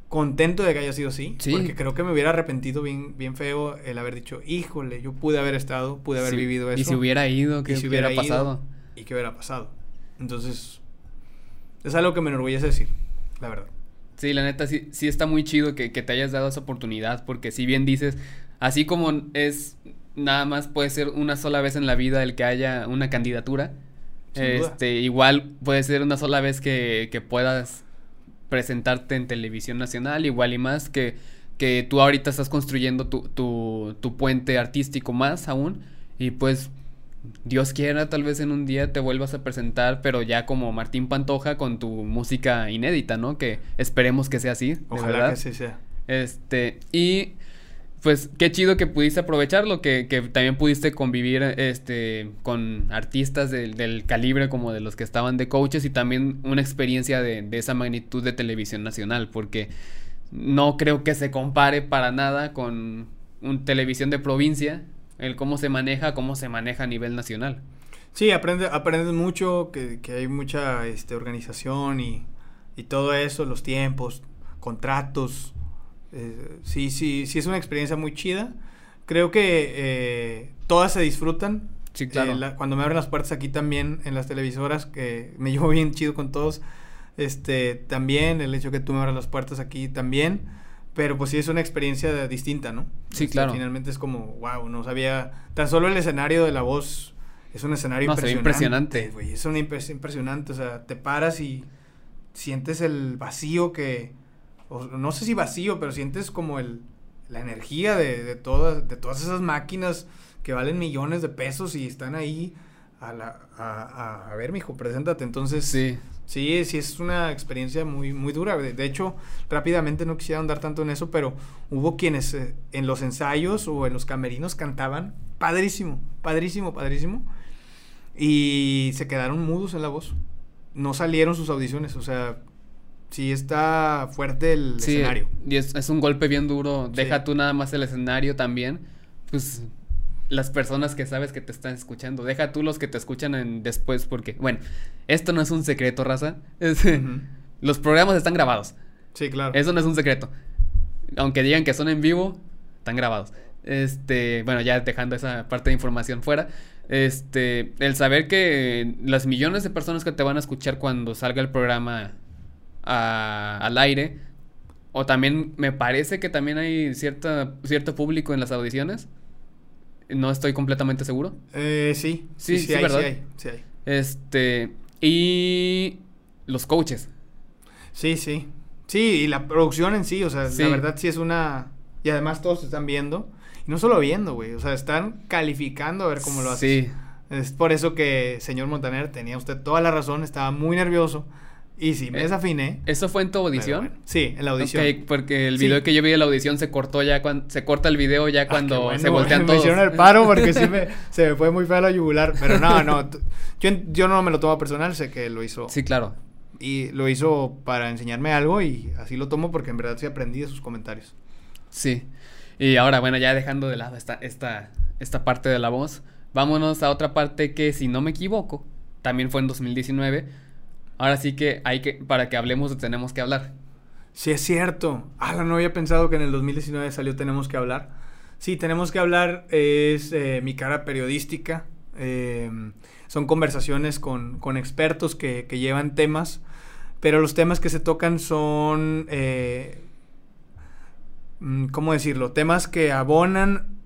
contento de que haya sido así. Porque creo que me hubiera arrepentido bien, bien feo el haber dicho, híjole, yo pude haber estado, pude haber vivido eso. Y si hubiera ido, ¿qué si hubiera, pasado? y qué hubiera pasado. Entonces, es algo que me enorgullece decir, la verdad. Sí, la neta, sí, sí está muy chido que, que te hayas dado esa oportunidad, porque si bien dices, así como es, nada más puede ser una sola vez en la vida el que haya una candidatura, este, igual puede ser una sola vez que, que puedas presentarte en televisión nacional, igual y más, que, que tú ahorita estás construyendo tu, tu, tu puente artístico más aún, y pues Dios quiera, tal vez en un día te vuelvas a presentar, pero ya como Martín Pantoja con tu música inédita, ¿no? Que esperemos que sea así. Ojalá que sí sea. Este, y pues qué chido que pudiste aprovecharlo, que, que también pudiste convivir este, con artistas del calibre como de los que estaban de coaches y también una experiencia de, de, esa magnitud de televisión nacional, porque no creo que se compare para nada con un televisión de provincia, el cómo se maneja, cómo se maneja a nivel nacional. Sí, aprende, aprendes mucho, que, que hay mucha este, organización y, y todo eso, los tiempos, contratos, eh, sí, sí, sí es una experiencia muy chida. Creo que eh, todas se disfrutan. Sí, claro. Eh, cuando me abren las puertas aquí también en las televisoras, que me llevo bien chido con todos. Este, también, el hecho que tú me abras las puertas aquí también. Pero pues sí es una experiencia distinta, ¿no? Sí, este, claro. Finalmente es como, wow, no sabía. Tan solo el escenario de la voz es un escenario impresionante. impresionante. es un impresionante. O sea, te paras y sientes el vacío que no sé si vacío, pero sientes como el, la energía de, de, todas, de todas esas máquinas que valen millones de pesos y están ahí a, la, a, a, ver, mijo, preséntate. Entonces, sí. Sí, sí es una experiencia muy, muy dura. De, hecho, rápidamente no quisiera andar tanto en eso, pero hubo quienes eh, en los ensayos o en los camerinos cantaban padrísimo, padrísimo, padrísimo. Y se quedaron mudos en la voz. No salieron sus audiciones, o sea, sí está fuerte el escenario. Y es, es, un golpe bien duro. Deja tú nada más el escenario también. Pues las personas que sabes que te están escuchando. Deja tú los que te escuchan en después porque, bueno, esto no es un secreto, raza. Los programas están grabados. Sí, claro. Eso no es un secreto. Aunque digan que son en vivo, están grabados. Este, bueno, ya dejando esa parte de información fuera. Este, el saber que las millones de personas que te van a escuchar cuando salga el programa al aire. O también me parece que también hay cierta, cierto público en las audiciones. No estoy completamente seguro. Eh, sí, sí, sí, ¿verdad? sí, hay, Este, y los coaches. Sí, sí. Sí, y la producción en sí, o sea, la verdad sí es una... Y además todos están viendo. Y no solo viendo, güey, o sea, están calificando a ver cómo lo hacen. Sí. Es por eso que, señor Montaner, tenía usted toda la razón, estaba muy nervioso y sí, me eh, desafiné. ¿Eso fue en tu audición? Sí, en la audición. Porque el video que yo vi de la audición se cortó ya cuando... Se corta el video ya ah, cuando se voltean todos. Me hicieron el paro porque sí me... se me fue muy feo la yugular. Pero no, no. Yo, yo no me lo tomo personal, sé que lo hizo... Sí, claro. Y lo hizo para enseñarme algo y así lo tomo porque en verdad sí aprendí de sus comentarios. Sí. Y ahora, bueno, ya dejando de lado esta, esta, esta parte de la voz, vámonos a otra parte que, si no me equivoco, también fue en 2019 Ahora sí que hay que, para que hablemos tenemos que hablar. Sí, es cierto. Ah, no había pensado que en el 2019 salió Tenemos que hablar. Sí, Tenemos que hablar es eh, mi cara periodística. Eh, son conversaciones con, con expertos que, que, llevan temas, pero los temas que se tocan son, eh, mm, ¿cómo decirlo? Temas que abonan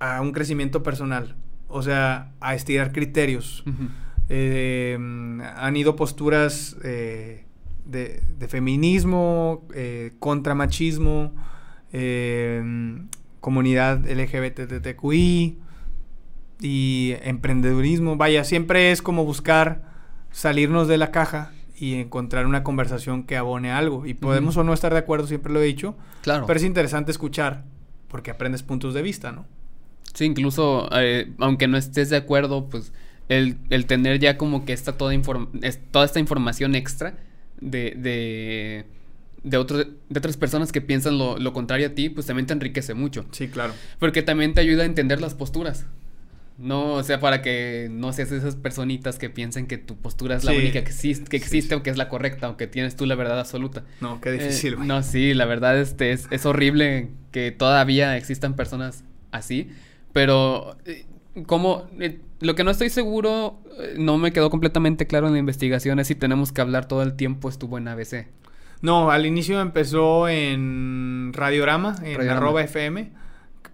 a un crecimiento personal, o sea, a estirar criterios. Eh, han ido posturas eh, de, de feminismo, eh, contra machismo, eh, comunidad LGBTQI y emprendedurismo. Vaya, siempre es como buscar salirnos de la caja y encontrar una conversación que abone algo. Y podemos o no estar de acuerdo, siempre lo he dicho. Claro. Pero es interesante escuchar porque aprendes puntos de vista, ¿no? Sí, incluso eh, aunque no estés de acuerdo, pues el, el tener ya como que esta toda, es, toda esta información extra de, de, de, otro, de otras personas que piensan lo, lo, contrario a ti, pues también te enriquece mucho. Sí, claro. Porque también te ayuda a entender las posturas. No, o sea, para que no seas esas personitas que piensen que tu postura es la sí, única que existe, que existe sí, o que es la correcta o que tienes tú la verdad absoluta. No, qué difícil. Eh, no, sí, la verdad este, es, es horrible que todavía existan personas así, pero eh, como eh, lo que no estoy seguro, eh, no me quedó completamente claro en la investigación es si tenemos que hablar todo el tiempo estuvo en ABC. No, al inicio empezó en Radiorama, en Radiorama. arroba FM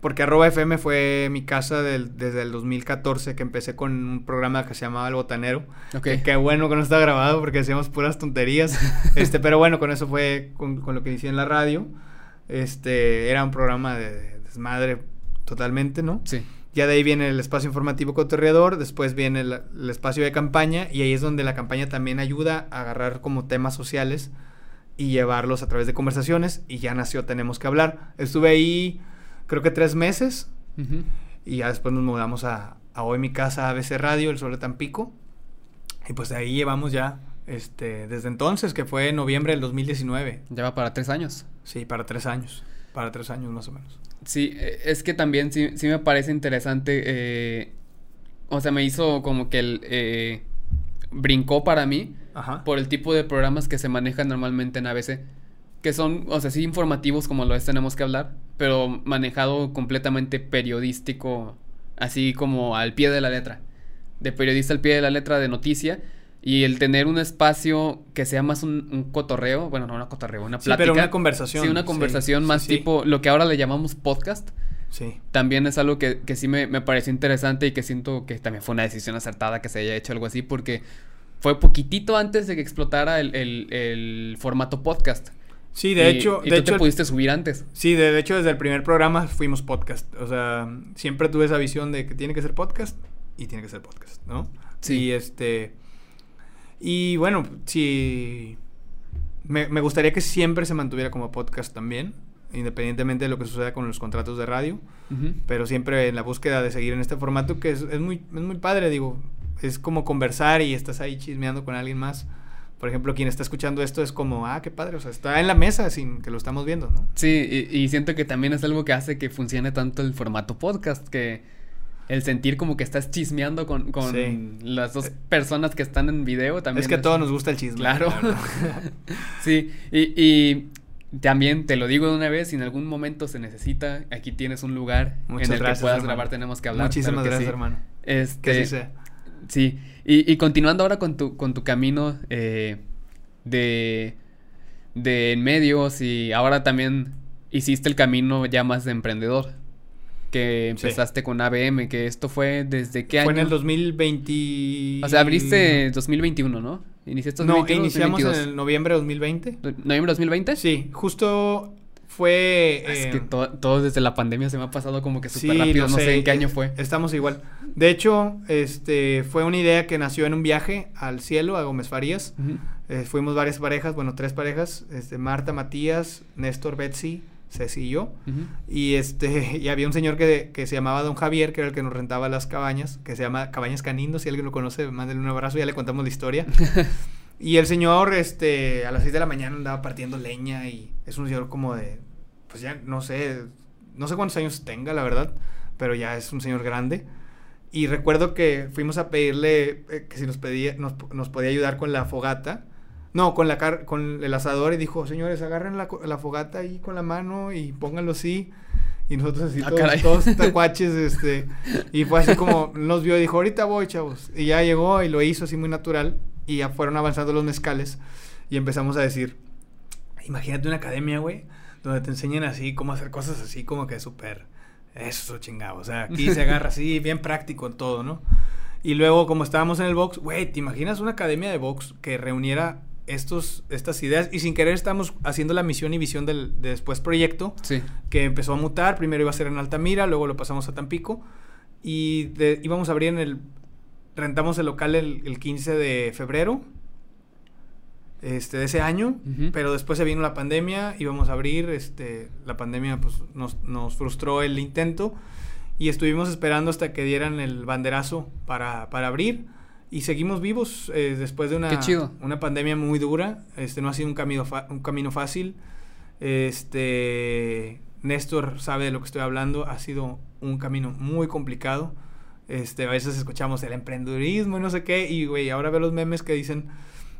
porque arroba FM fue mi casa del, desde el 2014 que empecé con un programa que se llamaba El Botanero. Okay. Que, que bueno que no está grabado porque hacíamos puras tonterías. este, pero bueno, con eso fue con, con, lo que inicié en la radio. Este, era un programa de, de desmadre totalmente, ¿no? Sí. Ya de ahí viene el espacio informativo cotorreador, después viene el, el, espacio de campaña y ahí es donde la campaña también ayuda a agarrar como temas sociales y llevarlos a través de conversaciones y ya nació Tenemos que hablar. Estuve ahí creo que tres meses. Uh -huh. Y ya después nos mudamos a, a hoy mi casa, ABC Radio, el Sol de Tampico. Y pues de ahí llevamos ya, este, desde entonces, que fue en noviembre del 2019. Ya va para tres años. Sí, para tres años. Para tres años más o menos. Sí, es que también sí, sí me parece interesante. Eh, o sea, me hizo como que el... Eh, brincó para mí Ajá. por el tipo de programas que se manejan normalmente en ABC que son, o sea, sí informativos como lo es Tenemos que hablar, pero manejado completamente periodístico, así como al pie de la letra, de periodista al pie de la letra de noticia, y el tener un espacio que sea más un, un cotorreo, bueno, no una cotorreo, una plática. Sí, pero una conversación. Sí, una conversación sí, más sí, tipo lo que ahora le llamamos podcast. Sí. También es algo que, que sí me, me pareció interesante y que siento que también fue una decisión acertada que se haya hecho algo así, porque fue poquitito antes de que explotara el, el, el formato podcast. Sí, de y, hecho, y de tú hecho te pudiste subir antes. Sí, de, de, hecho desde el primer programa fuimos podcast. O sea, siempre tuve esa visión de que tiene que ser podcast y tiene que ser podcast, ¿no? Sí. Y este y bueno, sí me, me gustaría que siempre se mantuviera como podcast también, independientemente de lo que suceda con los contratos de radio, uh -huh. pero siempre en la búsqueda de seguir en este formato que es, es muy es muy padre, digo, es como conversar y estás ahí chismeando con alguien más por ejemplo, quien está escuchando esto es como, ah, qué padre, o sea, está en la mesa sin que lo estamos viendo, ¿no? Sí, y, y, siento que también es algo que hace que funcione tanto el formato podcast, que el sentir como que estás chismeando con, con sí. las dos personas que están en video también. Es que a todos nos gusta el chisme. Claro. sí, y, y, también te lo digo de una vez, si en algún momento se necesita, aquí tienes un lugar Muchas en el gracias, que puedas hermano. grabar, tenemos que hablar. Muchísimas que gracias, sí. hermano. Este, que sí sea. Sí, y, y, continuando ahora con tu, con tu camino eh, de, de medios y ahora también hiciste el camino ya más de emprendedor. Que empezaste sí. con ABM, que esto fue desde qué año? Fue en el 2020. O sea, abriste 2021, ¿no? Iniciaste 2021, No, iniciamos 2022. en el noviembre de 2020. ¿Noviembre de 2020? Sí, justo fue. Es eh, que to todo desde la pandemia se me ha pasado como que súper sí, rápido, no sé, en qué año fue. Estamos igual. De hecho, este fue una idea que nació en un viaje al cielo, a Gómez Farías. Uh -huh. eh, fuimos varias parejas, bueno, tres parejas, este, Marta, Matías, Néstor, Betsy, Ceci y yo. Uh -huh. Y este, y había un señor que, que, se llamaba Don Javier, que era el que nos rentaba las cabañas, que se llama Cabañas Canindo, si alguien lo conoce, mándale un abrazo, ya le contamos la historia. y el señor, este, a las 6 de la mañana andaba partiendo leña y es un señor como de, pues ya, no sé, no sé cuántos años tenga, la verdad, pero ya es un señor grande. Y recuerdo que fuimos a pedirle eh, que si nos, pedía, nos, nos, podía ayudar con la fogata. No, con, la car con el asador y dijo, señores, agarren la, la, fogata ahí con la mano y pónganlo así. Y nosotros así, ah, todos, todos tacuaches, este. Y fue así como, nos vio y dijo, ahorita voy, chavos. Y ya llegó y lo hizo así muy natural. Y ya fueron avanzando los mezcales. Y empezamos a decir, imagínate una academia, güey, donde te enseñan así, cómo hacer cosas así como que súper eso chingado. O sea, aquí se agarra así, bien práctico en todo, ¿no? Y luego, como estábamos en el box, güey, ¿te imaginas una academia de box que reuniera estos, estas ideas. Y sin querer estamos haciendo la misión y visión del de después proyecto Sí. que empezó a mutar. Primero iba a ser en Altamira, luego lo pasamos a Tampico. Y de- íbamos a abrir en el... Rentamos el local el, el 15 de febrero este, de ese año, pero después se vino la pandemia, íbamos a abrir, este, la pandemia pues, nos, nos frustró el intento. Y estuvimos esperando hasta que dieran el banderazo para, para abrir y seguimos vivos eh, después de una, una pandemia muy dura, este, no ha sido un camino, un camino fácil, este, Néstor sabe de lo que estoy hablando, ha sido un camino muy complicado. Este, a veces escuchamos el emprendedurismo y no sé qué, y güey, ahora veo los memes que dicen,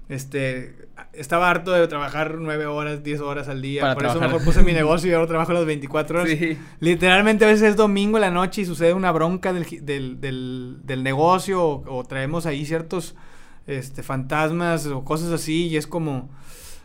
este, estaba harto de trabajar nueve horas, diez horas al día, Para por eso mejor puse mi negocio y ahora trabajo las 24 horas. Sí. Literalmente a veces es domingo en la noche y sucede una bronca del, del, del, del negocio o, o traemos ahí ciertos este, fantasmas o cosas así y es como...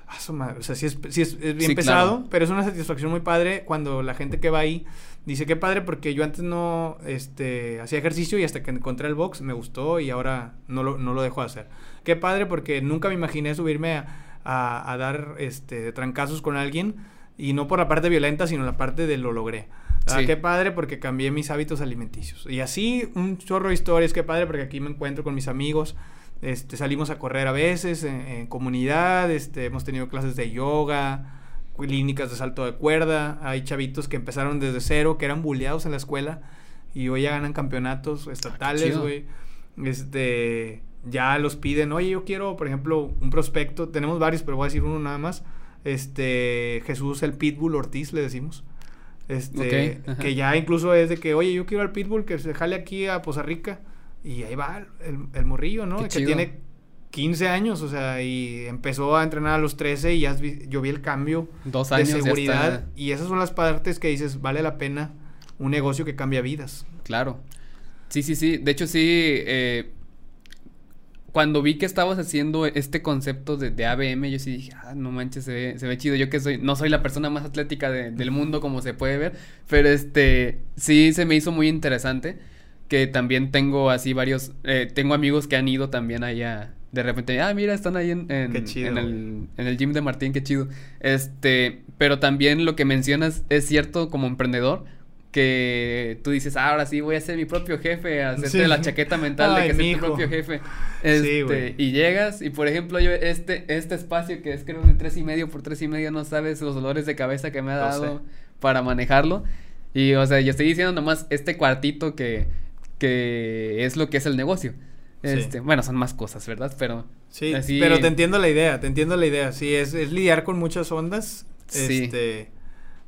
ah, su madre, O sea, sí es, sí es, es bien Sí, pesado, claro. pero es una satisfacción muy padre cuando la gente que va ahí dice qué padre porque yo antes no este, hacía ejercicio y hasta que encontré el box me gustó y ahora no lo, no lo dejo de hacer. Qué padre porque nunca me imaginé subirme a, a- a dar este, trancazos con alguien y no por la parte violenta, sino la parte de lo logré. Ah, Sí. Qué padre porque cambié mis hábitos alimenticios. Y así un chorro de historias, qué padre porque aquí me encuentro con mis amigos. Este, salimos a correr a veces en, en comunidad, este, hemos tenido clases de yoga, clínicas de salto de cuerda. Hay chavitos que empezaron desde cero, que eran bulleados en la escuela y hoy ya ganan campeonatos estatales, chido. güey. Este, ya los piden, oye, yo quiero, por ejemplo, un prospecto, tenemos varios, pero voy a decir uno nada más. Este, Jesús el Pitbull Ortiz, le decimos. Este, que ya incluso es de que, oye, yo quiero al Pitbull que se jale aquí a Poza Rica. Y ahí va el, el morrillo, ¿no? Qué que chido. tiene 15 años, o sea, y empezó a entrenar a los 13 y ya vi- yo vi el cambio Dos de años ya seguridad. está. Y esas son las partes que dices, vale la pena un negocio que cambia vidas. Claro. Sí, sí, sí. De hecho, sí. eh, cuando vi que estabas haciendo este concepto de, de ABM, yo sí dije, ah, no manches, se ve, se ve chido. Yo que soy, no soy la persona más atlética de- del mundo, como se puede ver. Pero este, sí se me hizo muy interesante. Que también tengo así varios, eh, tengo amigos que han ido también allá. De repente, ah, mira, están ahí en, en, el, en el gym de Martín, qué chido. Este, pero también lo que mencionas es cierto como emprendedor, que tú dices, ah, ahora sí voy a ser mi propio jefe, a hacerte Sí. la chaqueta mental de que soy tu propio jefe. Este, y llegas, y por ejemplo, yo, este, este espacio que es creo de tres y medio por tres y medio, no sabes los dolores de cabeza que me ha dado sé. para manejarlo. Y, o sea, yo estoy diciendo nomás este cuartito que, que es lo que es el negocio. Sí. Este, bueno, son más cosas, ¿verdad? Pero Sí, así- pero te entiendo la idea, te entiendo la idea. Sí, es, es lidiar con muchas ondas. Sí. Este,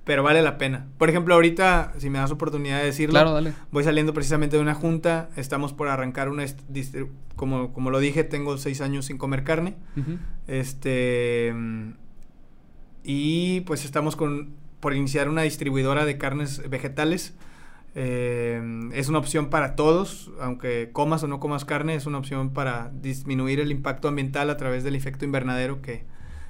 pero vale la pena. Por ejemplo, ahorita, si me das oportunidad de decirlo, Claro, dale. voy saliendo precisamente de una junta. Estamos por arrancar una. Como, como lo dije, tengo seis años sin comer carne. Este. Y pues estamos con, por iniciar una distribuidora de carnes vegetales. Eh, es una opción para todos, aunque comas o no comas carne, es una opción para disminuir el impacto ambiental a través del efecto invernadero que,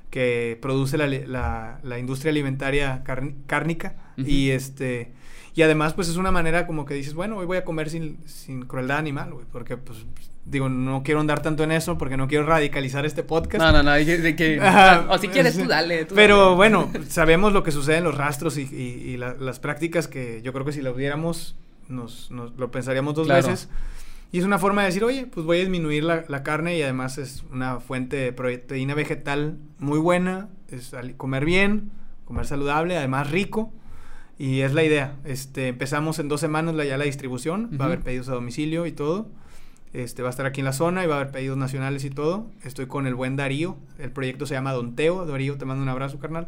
que produce la, la- la industria alimentaria cárnica. Y este. Y además, pues es una manera como que dices, bueno, hoy voy a comer sin, sin crueldad animal, güey, porque pues digo, no quiero andar tanto en eso porque no quiero radicalizar este podcast. No, no, no, de que- de que- Ajá, o si quieres tú dale. tú Pero dale. bueno, sabemos lo que sucede en los rastros y, y- y la- las prácticas que yo creo que si lo viéramos nos, nos lo pensaríamos dos Claro. veces. Y es una forma de decir, oye, pues voy a disminuir la, la carne y además es una fuente de proteína vegetal muy buena, es comer bien, comer saludable, además rico. Y es la idea. Este, empezamos en dos semanas la, ya la distribución, va a haber pedidos a domicilio y todo. Este, va a estar aquí en la zona y va a haber pedidos nacionales y todo. Estoy con el buen Darío. El proyecto se llama Don Teo. Darío, te mando un abrazo, carnal.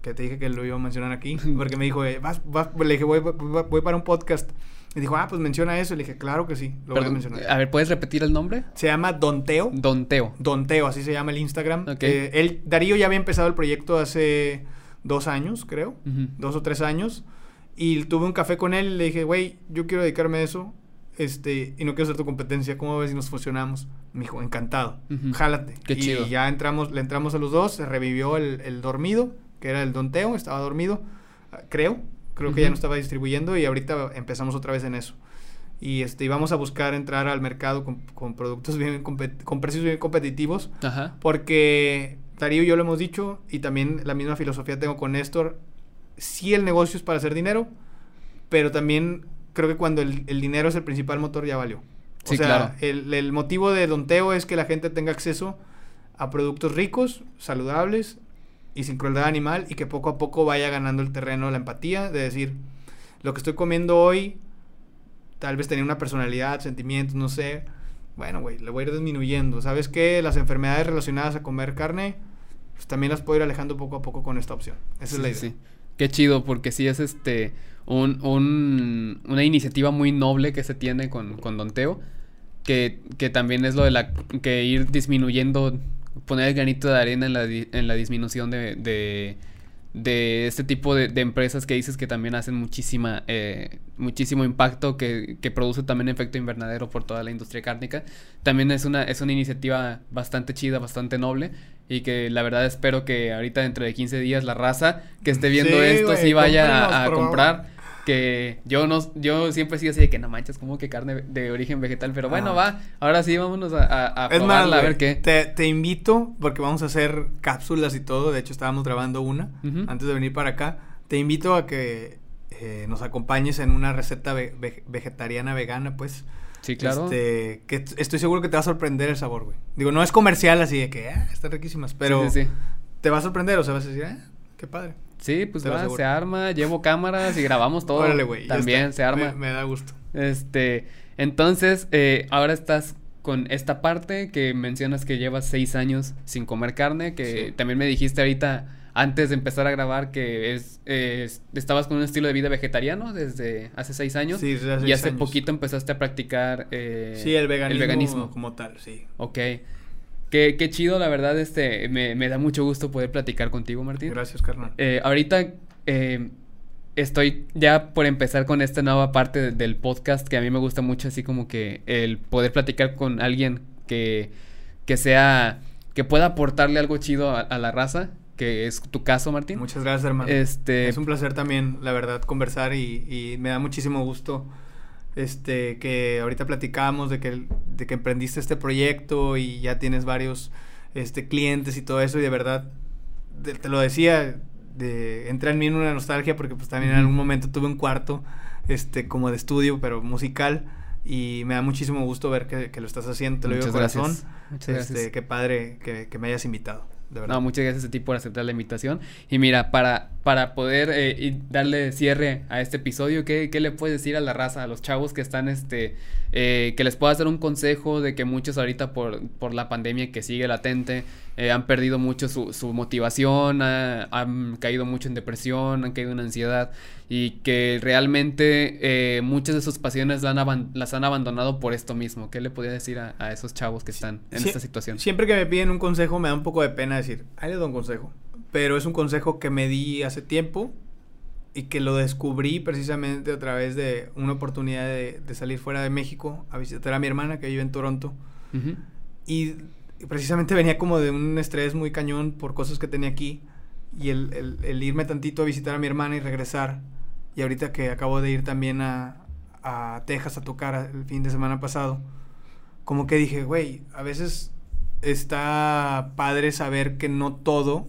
Que te dije que lo iba a mencionar aquí. Porque me dijo, eh, vas, vas- le dije, voy, voy- voy para un podcast. Y dijo, ah, pues menciona eso. Le dije, claro que sí, lo voy a Perdón, mencionar. a ver, ¿puedes repetir el nombre? Se llama Don Teo. Don Teo. Don Teo, así se llama el Instagram. Ok. Eh, él, Darío ya había empezado el proyecto hace dos años, creo. Ujú. Dos o tres años. Y tuve un café con él y le dije, güey, yo quiero dedicarme a eso. Este, y no quiero ser tu competencia. ¿Cómo ves si nos fusionamos? Me dijo, encantado. Ujú. Jálate. Qué y chido. ya entramos, le entramos a los dos, se revivió el, el dormido, que era el Don Teo, estaba dormido, ah, creo. Creo que ya no estaba distribuyendo y ahorita empezamos otra vez en eso. Y este, y vamos a buscar entrar al mercado con, con productos bien con precios bien competitivos. Ajá. Porque Darío y yo lo hemos dicho, y también la misma filosofía tengo con Néstor, sí el negocio es para hacer dinero, pero también creo que cuando el, dinero es el principal motor ya valió. O sea, el, el, motivo de Don Teo es que la gente tenga acceso a productos ricos, saludables y sin crueldad animal y que poco a poco vaya ganando el terreno la empatía de decir, lo que estoy comiendo hoy tal vez tenía una personalidad, sentimientos, no sé. Bueno, güey, le voy a ir disminuyendo. ¿Sabes qué? Las enfermedades relacionadas a comer carne, pues también las puedo ir alejando poco a poco con esta opción. Esa es la idea. Sí. Qué chido, porque sí es este un, un, una iniciativa muy noble que se tiene con, con Don Teo, que, que también es lo de la que ir disminuyendo, poner el granito de arena en la, en la disminución de, de de este tipo de, empresas que dices que también hacen muchísima, eh, muchísimo impacto, que, que, produce también efecto invernadero por toda la industria cárnica. También es una, es una iniciativa bastante chida, bastante noble. Y que la verdad espero que ahorita dentro de 15 días la raza que esté viendo esto sí vaya a, comprar que yo no, yo siempre he sido así de que no manches, como que carne de origen vegetal, pero bueno, va, ahora sí, vámonos a, a, a ver qué. Te, te, invito, porque vamos a hacer cápsulas y todo, de hecho estábamos grabando una antes de venir para acá, te invito a que eh, nos acompañes en una receta vegetariana vegana, pues. Sí, claro. Este, que estoy seguro que te va a sorprender el sabor, güey. Digo, no es comercial así de que, ah, están riquísimas, pero te va a sorprender, o sea, vas a decir, ah, qué padre. Sí, pues va, se arma, llevo cámaras y grabamos todo. Órale, güey. También se arma. Me, da gusto. Este, entonces, eh, ahora estás con esta parte que mencionas que llevas seis años sin comer carne, que también me dijiste ahorita antes de empezar a grabar que es, estabas con un estilo de vida vegetariano desde hace seis años. Sí, desde hace Y hace poquito empezaste a practicar eh, sí, el veganismo, el veganismo como tal, sí. Ok. Qué, qué chido, la verdad, este, me, me, da mucho gusto poder platicar contigo, Martín. Gracias, carnal. Eh, ahorita eh, estoy ya por empezar con esta nueva parte del podcast que a mí me gusta mucho, así como que el poder platicar con alguien que, que sea, que pueda aportarle algo chido a, la raza, que es tu caso, Martín. Muchas gracias, hermano. Este... Es un placer también, la verdad, conversar y, y me da muchísimo gusto este, que ahorita platicábamos de que, de que emprendiste este proyecto y ya tienes varios este, clientes y todo eso y de verdad, te lo decía, de, entra en mí en una nostalgia porque pues también en algún momento tuve un cuarto este, como de estudio, pero musical y me da muchísimo gusto ver que, lo estás haciendo, te lo digo de corazón. Muchas este, gracias. Qué padre que, que me hayas invitado. No, muchas gracias a ti por aceptar la invitación. Y mira, para, para poder eh, darle cierre a este episodio, ¿qué, ¿qué, le puedes decir a la raza, a los chavos que están, este, eh, que les puedas dar un consejo de que muchos ahorita por, por la pandemia que sigue latente, eh, han perdido mucho su, su motivación, han caído mucho en depresión, han caído en ansiedad y que realmente eh, muchas de sus pasiones las han abandonado por esto mismo. ¿Qué le podría decir a, esos chavos que están en esta situación? Siempre que me piden un consejo me da un poco de pena decir, ahí les doy un consejo. Pero es un consejo que me di hace tiempo y que lo descubrí precisamente a través de una oportunidad de, salir fuera de México a visitar a mi hermana que vive en Toronto. Y precisamente venía como de un estrés muy cañón por cosas que tenía aquí. Y el, el irme tantito a visitar a mi hermana y regresar y ahorita que acabo de ir también a, a Texas a tocar el fin de semana pasado, como que dije, güey, a veces está padre saber que no todo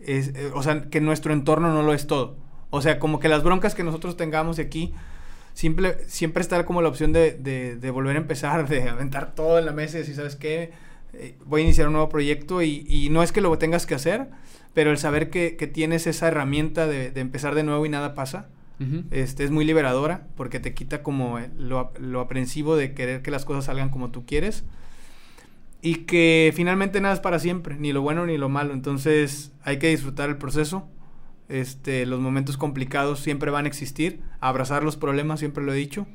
es, eh, o sea, que nuestro entorno no lo es todo. O sea, como que las broncas que nosotros tengamos aquí, siempre, siempre está como la opción de, de, volver a empezar, de aventar todo en la mesa y decir, ¿sabes qué? Eh, voy a iniciar un nuevo proyecto y, y, no es que lo tengas que hacer, pero el saber que, tienes esa herramienta de, empezar de nuevo y nada pasa, este, es muy liberadora porque te quita como lo, lo, aprensivo de querer que las cosas salgan como tú quieres y que finalmente nada es para siempre, ni lo bueno ni lo malo, entonces hay que disfrutar el proceso. Este, los momentos complicados siempre van a existir, abrazar los problemas, siempre lo he dicho,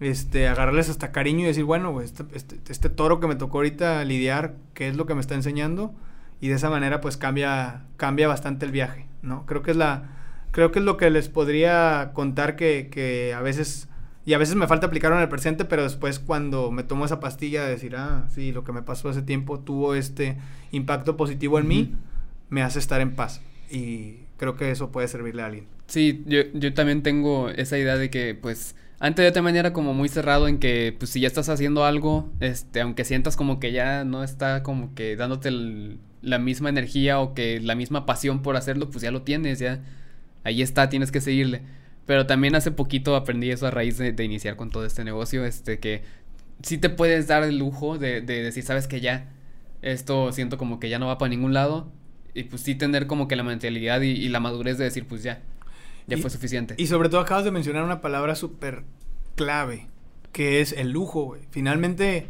este, agarrarles hasta cariño y decir, bueno, este, este, este toro que me tocó ahorita lidiar, ¿qué es lo que me está enseñando? y de esa manera pues cambia, cambia bastante el viaje, ¿no? Creo que es la, creo que es lo que les podría contar que, que a veces, y a veces me falta aplicarlo en el presente, pero después cuando me tomo esa pastilla de decir, ah, sí, lo que me pasó hace tiempo tuvo este impacto positivo en mí, me hace estar en paz. y creo que eso puede servirle a alguien. Sí, yo, yo también tengo esa idea de que pues antes yo también era como muy cerrado en que pues si ya estás haciendo algo, este, aunque sientas como que ya no está como que dándote la misma energía o que la misma pasión por hacerlo, pues ya lo tienes, ya ahí está, tienes que seguirle. Pero también hace poquito aprendí eso a raíz de, iniciar con todo este negocio, este que sí te puedes dar el lujo de decir, sabes que ya, esto siento como que ya no va para ningún lado. Y pues sí tener como que la mentalidad y, la madurez de decir, pues ya, ya fue suficiente. Y sobre todo acabas de mencionar una palabra súper clave, que es el lujo, güey. Finalmente,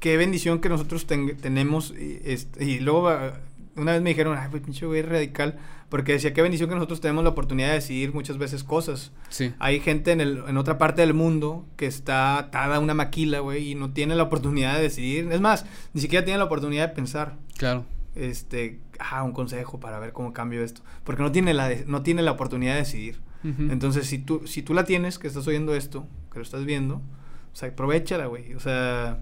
qué bendición que nosotros tenemos. Y, este, y luego ah, una vez me dijeron, ay, pues pinche güey radical. Porque decía, qué bendición que nosotros tenemos la oportunidad de decidir muchas veces cosas. Sí. Hay gente en, el, en otra parte del mundo que está atada a una maquila, güey, y no tiene la oportunidad de decidir. Es más, ni siquiera tiene la oportunidad de pensar. Claro. Este, ah, un consejo para ver cómo cambio esto. Porque no tiene la, no tiene la oportunidad de decidir. Entonces, si tú, si tú la tienes, que estás oyendo esto, que lo estás viendo, o sea, aprovechala, güey. O sea,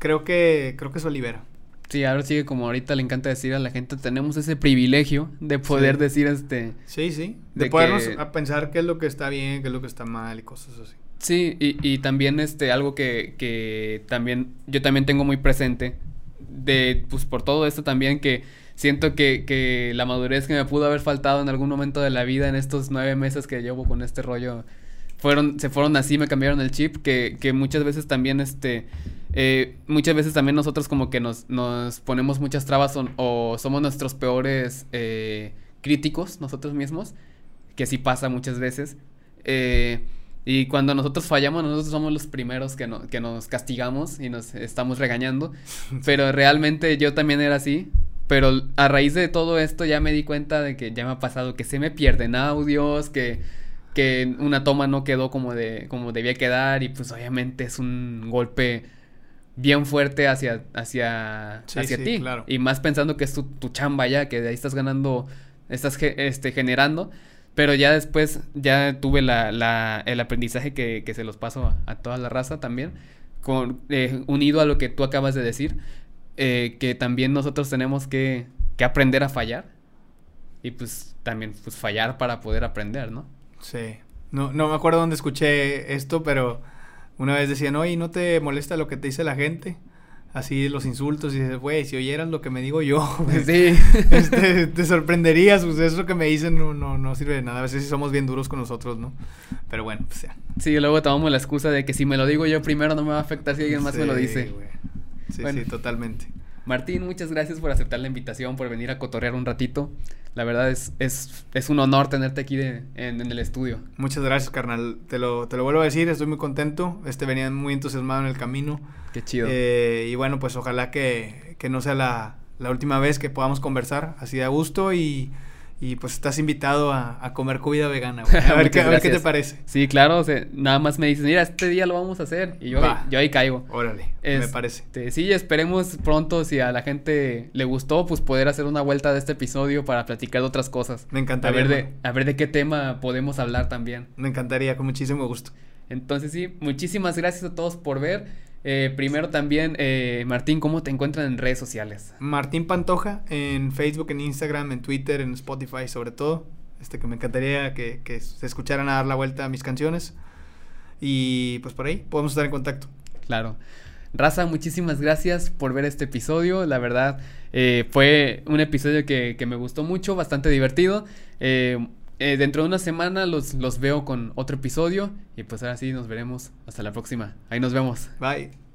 creo que, creo que eso libera. Sí, ahora sigue como ahorita le encanta decir a la gente, tenemos ese privilegio de poder decir este... Sí, sí, de, podernos a pensar qué es lo que está bien, qué es lo que está mal y cosas así. Sí, y, y también este, algo que, que también, yo también tengo muy presente, de, pues por todo esto también que siento que, que la madurez que me pudo haber faltado en algún momento de la vida en estos nueve meses que llevo con este rollo, fueron, se fueron así, me cambiaron el chip, que, que muchas veces también este eh, muchas veces también nosotros como que nos, nos ponemos muchas trabas o, somos nuestros peores eh, críticos nosotros mismos, que sí pasa muchas veces. Eh, y cuando nosotros fallamos, nosotros somos los primeros que, no, que nos castigamos y nos estamos regañando. Pero realmente yo también era así. Pero a raíz de todo esto ya me di cuenta de que ya me ha pasado que se me pierden audios, que, que una toma no quedó como, de, como debía quedar y pues obviamente es un golpe bien fuerte hacia, hacia, hacia ti. Claro. Y más pensando que es tu, tu, chamba ya, que de ahí estás ganando, estás este, generando. Pero ya después, ya tuve la, la, el aprendizaje que, que, se los paso a, toda la raza también, con, eh, unido a lo que tú acabas de decir, eh, que también nosotros tenemos que, que aprender a fallar. Y pues también pues fallar para poder aprender, ¿no? Sí. No, no me acuerdo dónde escuché esto, pero una vez decían, oye, ¿no te molesta lo que te dice la gente? Así los insultos y dices, güey, si oyeras lo que me digo yo, sí. este, te sorprenderías, pues eso que me dicen no, no, no sirve de nada. A veces somos bien duros con nosotros, ¿no? Pero bueno, pues ya. Sí, luego tomamos la excusa de que si me lo digo yo primero no me va a afectar si alguien más me lo dice. Sí, sí, totalmente. Martín, muchas gracias por aceptar la invitación, por venir a cotorrear un ratito. La verdad es, es, es un honor tenerte aquí de, en, el estudio. Muchas gracias, carnal. Te lo, te lo vuelvo a decir, estoy muy contento. Este venía muy entusiasmado en el camino. Qué chido. Eh, y bueno, pues ojalá que, que no sea la, la última vez que podamos conversar así de a gusto y y pues estás invitado a, a comer comida vegana, A, ver qué, a ver qué te parece. Sí, claro, o sea, nada más me dices, mira, este día lo vamos a hacer. Y yo, yo ahí caigo. Órale, me parece. Este, sí, esperemos pronto, si a la gente le gustó, pues poder hacer una vuelta de este episodio para platicar de otras cosas. Me encantaría. A ver, de, a ver de qué tema podemos hablar también. Me encantaría, con muchísimo gusto. Entonces sí, muchísimas gracias a todos por ver. Eh, primero también, eh, Martín, ¿cómo te encuentran en redes sociales? Martín Pantoja, en Facebook, en Instagram, en Twitter, en Spotify sobre todo. Este que me encantaría que, que se escucharan a dar la vuelta a mis canciones. Y pues por ahí podemos estar en contacto. Claro. Raza, muchísimas gracias por ver este episodio. La verdad, eh, fue un episodio que, que, me gustó mucho, bastante divertido. Eh, eh, dentro de una semana los, los veo con otro episodio y pues ahora sí nos veremos hasta la próxima. Ahí nos vemos. Bye.